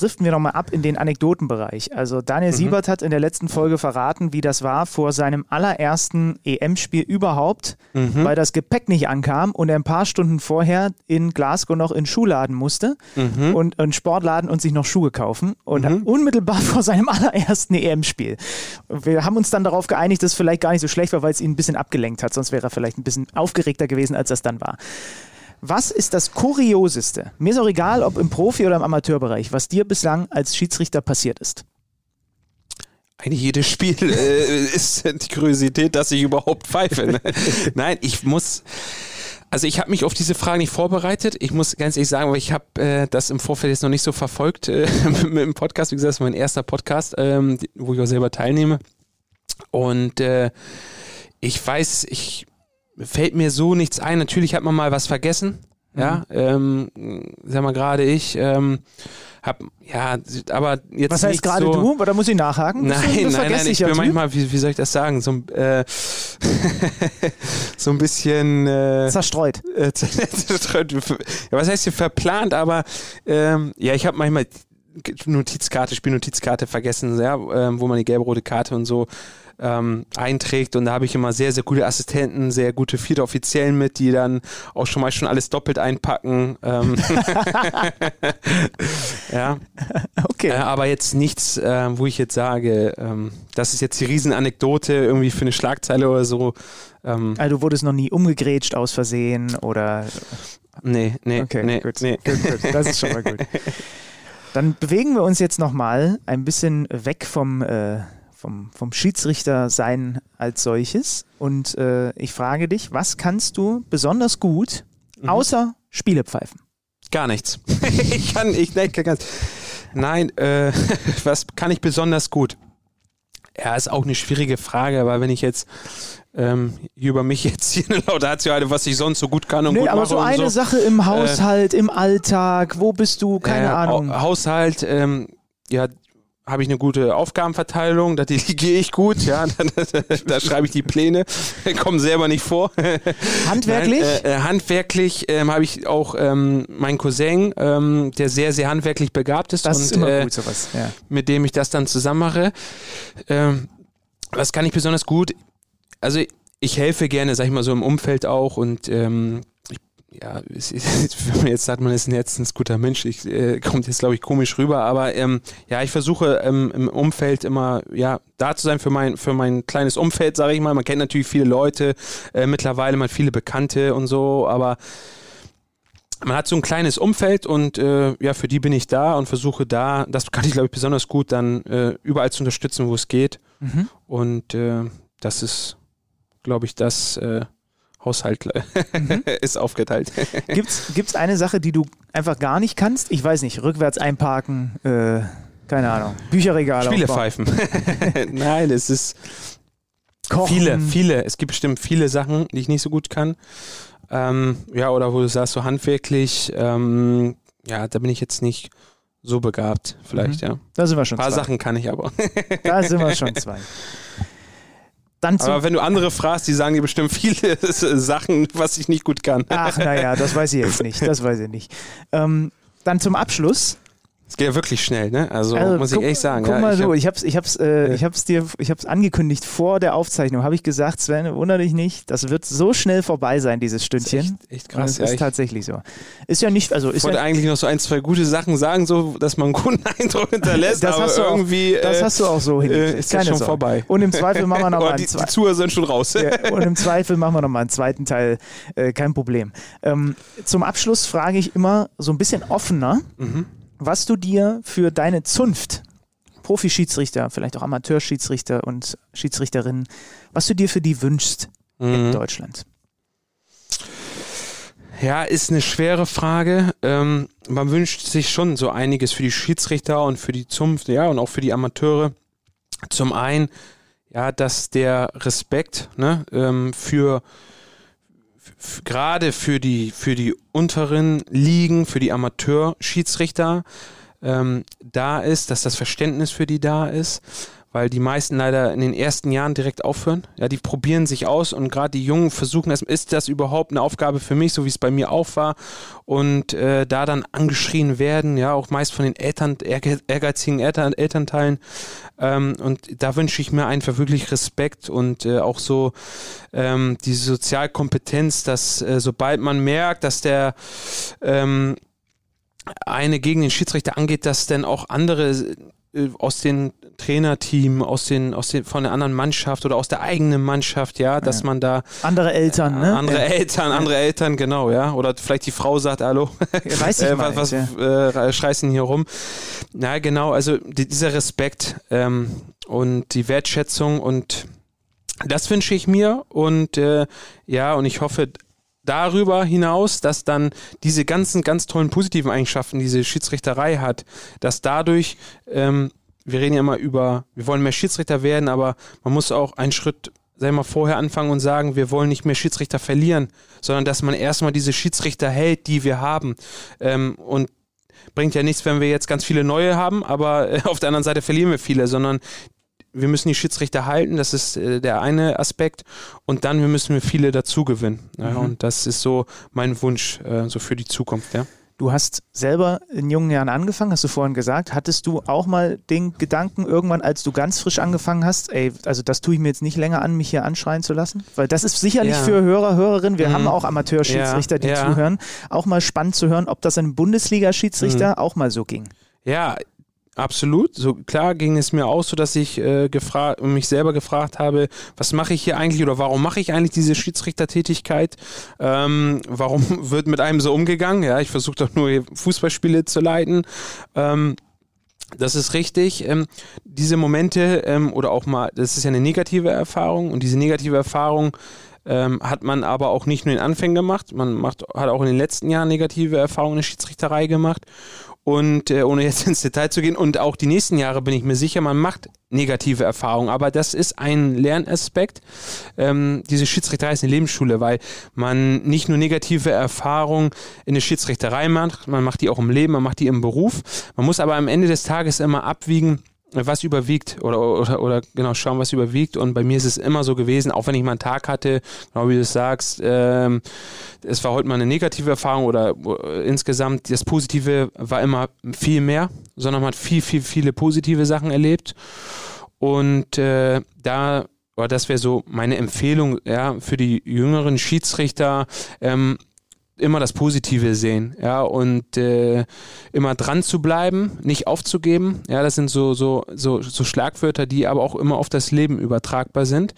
driften wir nochmal ab in den Anekdotenbereich. Also Daniel Mhm. Siebert hat in der letzten Folge verraten, wie das war vor seinem allerersten EM-Spiel überhaupt, Mhm. weil das Gepäck nicht ankam und er ein paar Stunden vorher in Glasgow noch in den Schuhladen musste Mhm. und einen Sportladen und sich noch Schuhe kaufen. Und unmittelbar vor seinem allerersten EM-Spiel. Wir haben uns dann darauf geeinigt, dass es vielleicht gar nicht so schlecht war, weil es ihn ein bisschen abgelenkt hat. Sonst wäre er vielleicht ein bisschen aufgeregter gewesen, als das dann war. Was ist das Kurioseste? Mir ist auch egal, ob im Profi- oder im Amateurbereich, was dir bislang als Schiedsrichter passiert ist. Eigentlich jedes Spiel äh, ist die Kuriosität, dass ich überhaupt pfeife. Ne? Nein, ich muss. Also ich habe mich auf diese Frage nicht vorbereitet. Ich muss ganz ehrlich sagen, weil ich habe äh, das im Vorfeld jetzt noch nicht so verfolgt äh, mit, dem Podcast. Wie gesagt, das ist mein erster Podcast, ähm, wo ich auch selber teilnehme. Und äh, ich weiß, ich fällt mir so nichts ein. Natürlich hat man mal was vergessen. Ja, ähm, sag mal gerade ich ähm, hab ja, aber jetzt Was heißt gerade so, du? Oder muss ich nachhaken? Du- Nein, du nein, nein, ich vergesslicher bin Typ? manchmal, wie, wie soll ich das sagen, so, ein, äh, so ein bisschen äh, zerstreut. äh, ja, was heißt hier verplant, aber ähm, ja, ich habe manchmal Notizkarte, Spielnotizkarte vergessen, ja, ähm, wo man die gelb-rote Karte und so ähm, einträgt und da habe ich immer sehr, sehr gute Assistenten, sehr gute vierte Offiziellen mit, die dann auch schon mal schon alles doppelt einpacken. Ähm, ja, Okay. äh, aber jetzt nichts, äh, wo ich jetzt sage, ähm, das ist jetzt die Riesenanekdote irgendwie für eine Schlagzeile oder so. Ähm, Also du wurdest noch nie umgegrätscht aus Versehen oder. nee, nee, Okay, nee, gut. nee. Gut, gut. Das ist schon mal gut. Dann bewegen wir uns jetzt nochmal ein bisschen weg vom, äh, vom, vom Schiedsrichter sein als solches. Und äh, ich frage dich, was kannst du besonders gut, Mhm. außer Spielepfeifen? Gar nichts. ich kann, ich, nee, ich kann ganz, nein, äh, was kann ich besonders gut? Ja, ist auch eine schwierige Frage, aber wenn ich jetzt ähm, hier über mich jetzt hier eine Laudatio halte, was ich sonst so gut kann und Nee, gut aber mache so und eine so. Sache im Haushalt, im Alltag, wo bist du? Keine Äh, Ahnung. Au- Haushalt, ähm, ja, habe ich eine gute Aufgabenverteilung, da delegiere ich gut, ja, da, da, da schreibe ich die Pläne, kommen selber nicht vor. Handwerklich? Nein, äh, äh, handwerklich ähm, habe ich auch ähm, meinen Cousin, ähm, der sehr, sehr handwerklich begabt ist das und ist immer äh, gut, sowas. Ja. mit dem ich das dann zusammen mache. Ähm, was kann ich besonders gut? Also ich helfe gerne, sag ich mal so im Umfeld auch und ähm, ich, ja, es ist, wenn man jetzt sagt, man ist ein herzensguter Mensch, ich, äh, kommt jetzt, glaube ich, komisch rüber, aber ähm, ja, ich versuche ähm, im Umfeld immer, ja, da zu sein für mein, für mein kleines Umfeld, sage ich mal. Man kennt natürlich viele Leute, äh, mittlerweile mal viele Bekannte und so, aber man hat so ein kleines Umfeld und äh, ja, für die bin ich da und versuche da, das kann ich glaube ich besonders gut, dann äh, überall zu unterstützen, wo es geht. Mhm. Und äh, das ist, glaube ich, das äh, Haushalt mhm. ist aufgeteilt. Gibt's, gibt's eine Sache, die du einfach gar nicht kannst? Ich weiß nicht, rückwärts einparken, äh, keine Ahnung, Bücherregale. Spielepfeifen. Nein, es ist Kochen. viele, viele. Es gibt bestimmt viele Sachen, die ich nicht so gut kann. Ähm, ja, oder wo du sagst, so handwerklich, ähm, ja, da bin ich jetzt nicht so begabt, vielleicht, mhm. ja. Da sind wir schon Ein paar zwei. Sachen kann ich aber. Da sind wir schon zwei. Dann aber wenn du andere fragst, die sagen dir bestimmt viele Sachen, was ich nicht gut kann. Ach, naja, das weiß ich jetzt nicht. Das weiß ich nicht. Ähm, dann zum Abschluss es geht ja wirklich schnell, ne? Also, also muss guck, ich echt sagen. Guck ja, mal ich so, hab, ich hab's, ich hab's, äh, ja. ich hab's dir, ich hab's angekündigt vor der Aufzeichnung. Habe ich gesagt, Sven, wundere dich nicht, das wird so schnell vorbei sein, dieses Stündchen. Das ist echt, echt krass. Das ja, ist tatsächlich so. Ist ja nicht, also ist ich wollte ja, eigentlich noch so ein, zwei gute Sachen sagen, so, dass man einen guten Eindruck hinterlässt. das aber hast du irgendwie. Auch, das äh, hast du auch so hingekriegt. Ist Keine schon Sorge. vorbei. Und im Zweifel machen wir nochmal einen zweiten. Die Zuhörer sind schon raus. Und im Zweifel machen wir nochmal einen zweiten Teil. Äh, kein Problem. Ähm, zum Abschluss frage ich immer so ein bisschen offener. Mhm was du dir für deine Zunft, Profi-Schiedsrichter, vielleicht auch Amateurschiedsrichter und Schiedsrichterinnen, was du dir für die wünschst mhm. in Deutschland. Ja, ist eine schwere Frage. Ähm, man wünscht sich schon so einiges für die Schiedsrichter und für die Zunft, ja, und auch für die Amateure. Zum einen, ja, dass der Respekt ne, ähm, für gerade für die, für die unteren Ligen, für die Amateurschiedsrichter ähm, da ist, dass das Verständnis für die da ist weil die meisten leider in den ersten Jahren direkt aufhören. Ja, die probieren sich aus und gerade die Jungen versuchen, das, ist das überhaupt eine Aufgabe für mich, so wie es bei mir auch war und äh, da dann angeschrien werden, ja, auch meist von den Eltern, ehrgeizigen Eltern, Elternteilen ähm, und da wünsche ich mir einfach wirklich Respekt und äh, auch so ähm, diese Sozialkompetenz, dass äh, sobald man merkt, dass der ähm, eine gegen den Schiedsrichter angeht, dass dann auch andere aus den Trainerteam, aus den, aus den, von der anderen Mannschaft oder aus der eigenen Mannschaft, ja, dass ja. man da andere Eltern, ne? Andere ja. Eltern, andere Eltern, genau, ja. Oder vielleicht die Frau sagt, hallo, weiß ich äh, was, was äh, schreist denn hier rum? Na genau, also die, dieser Respekt ähm, und die Wertschätzung und das wünsche ich mir und äh, ja, und ich hoffe, darüber hinaus, dass dann diese ganzen ganz tollen positiven Eigenschaften, diese Schiedsrichterei hat, dass dadurch, ähm, wir reden ja immer über, wir wollen mehr Schiedsrichter werden, aber man muss auch einen Schritt sei mal vorher anfangen und sagen, wir wollen nicht mehr Schiedsrichter verlieren, sondern dass man erstmal diese Schiedsrichter hält, die wir haben. Ähm, und bringt ja nichts, wenn wir jetzt ganz viele neue haben, aber auf der anderen Seite verlieren wir viele, sondern wir müssen die Schiedsrichter halten, das ist äh, der eine Aspekt. Und dann wir müssen wir viele dazu gewinnen. Ja, mhm. Und das ist so mein Wunsch äh, so für die Zukunft. Ja. Du hast selber in jungen Jahren angefangen, hast du vorhin gesagt. Hattest du auch mal den Gedanken irgendwann, als du ganz frisch angefangen hast, ey, also das tue ich mir jetzt nicht länger an, mich hier anschreien zu lassen? Weil das ist sicherlich ja. für Hörer, Hörerinnen, wir mhm. haben auch Amateurschiedsrichter, die ja. zuhören, auch mal spannend zu hören, ob das einem Bundesliga-Schiedsrichter mhm. auch mal so ging. Ja, Absolut. So klar ging es mir auch so, dass ich äh, mich selber gefragt habe, was mache ich hier eigentlich oder warum mache ich eigentlich diese Schiedsrichtertätigkeit? Ähm, warum wird mit einem so umgegangen? Ja, ich versuche doch nur Fußballspiele zu leiten. Ähm, das ist richtig. Ähm, diese Momente ähm, oder auch mal, das ist ja eine negative Erfahrung und diese negative Erfahrung ähm, hat man aber auch nicht nur in Anfängen gemacht, man macht, hat auch in den letzten Jahren negative Erfahrungen in der Schiedsrichterei gemacht und äh, ohne jetzt ins Detail zu gehen und auch die nächsten Jahre bin ich mir sicher, man macht negative Erfahrungen, aber das ist ein Lernaspekt. Ähm, diese Schiedsrichterei ist eine Lebensschule, weil man nicht nur negative Erfahrungen in der Schiedsrichterei macht, man macht die auch im Leben, man macht die im Beruf. Man muss aber am Ende des Tages immer abwiegen, was überwiegt oder, oder, oder genau schauen, was überwiegt. Und bei mir ist es immer so gewesen, auch wenn ich mal einen Tag hatte, genau wie du sagst, ähm, es war heute mal eine negative Erfahrung oder äh, insgesamt das Positive war immer viel mehr, sondern man hat viel, viel, viele positive Sachen erlebt. Und äh, da, oder das wäre so meine Empfehlung ja, für die jüngeren Schiedsrichter, ähm, immer das Positive sehen, ja, und äh, immer dran zu bleiben, nicht aufzugeben. Ja, das sind so, so, so, so Schlagwörter, die aber auch immer auf das Leben übertragbar sind.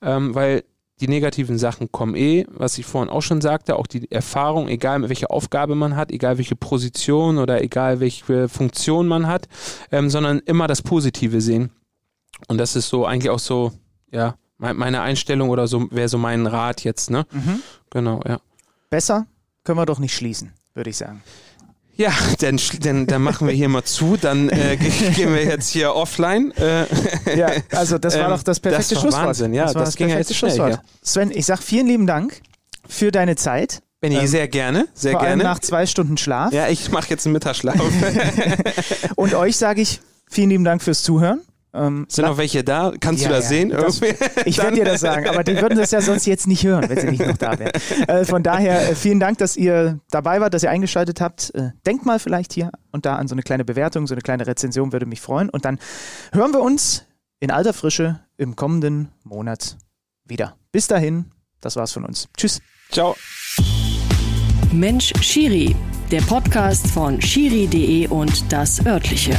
Ähm, weil die negativen Sachen kommen eh, was ich vorhin auch schon sagte, auch die Erfahrung, egal welche Aufgabe man hat, egal welche Position oder egal welche Funktion man hat, ähm, sondern immer das Positive sehen. Und das ist so eigentlich auch so, ja, meine Einstellung oder so wäre so mein Rat jetzt, ne? Mhm. Genau, ja. Besser können wir doch nicht schließen, würde ich sagen. Ja, dann, dann, dann machen wir hier mal zu, dann äh, gehen wir jetzt hier offline. Äh, ja, also das war ähm, doch das perfekte das Schlusswort. Wahnsinn, ja, das, das, das ging ja jetzt schnell. Ja. Sven, ich sag vielen lieben Dank für deine Zeit. Benny, ähm, sehr gerne, sehr vor gerne. Allem nach zwei Stunden Schlaf. Ja, ich mache jetzt einen Mittagsschlaf. Und euch sage ich vielen lieben Dank fürs Zuhören. Ähm, Sind noch welche da? Kannst ja, du das ja, sehen? Das, ich werde dir das sagen, aber die würden das ja sonst jetzt nicht hören, wenn sie nicht noch da wären. Äh, von daher äh, vielen Dank, dass ihr dabei wart, dass ihr eingeschaltet habt. Äh, denkt mal vielleicht hier und da an so eine kleine Bewertung, so eine kleine Rezension würde mich freuen. Und dann hören wir uns in alter Frische im kommenden Monat wieder. Bis dahin, das war's von uns. Tschüss. Ciao. Mensch Schiri, der Podcast von schiri.de und das örtliche.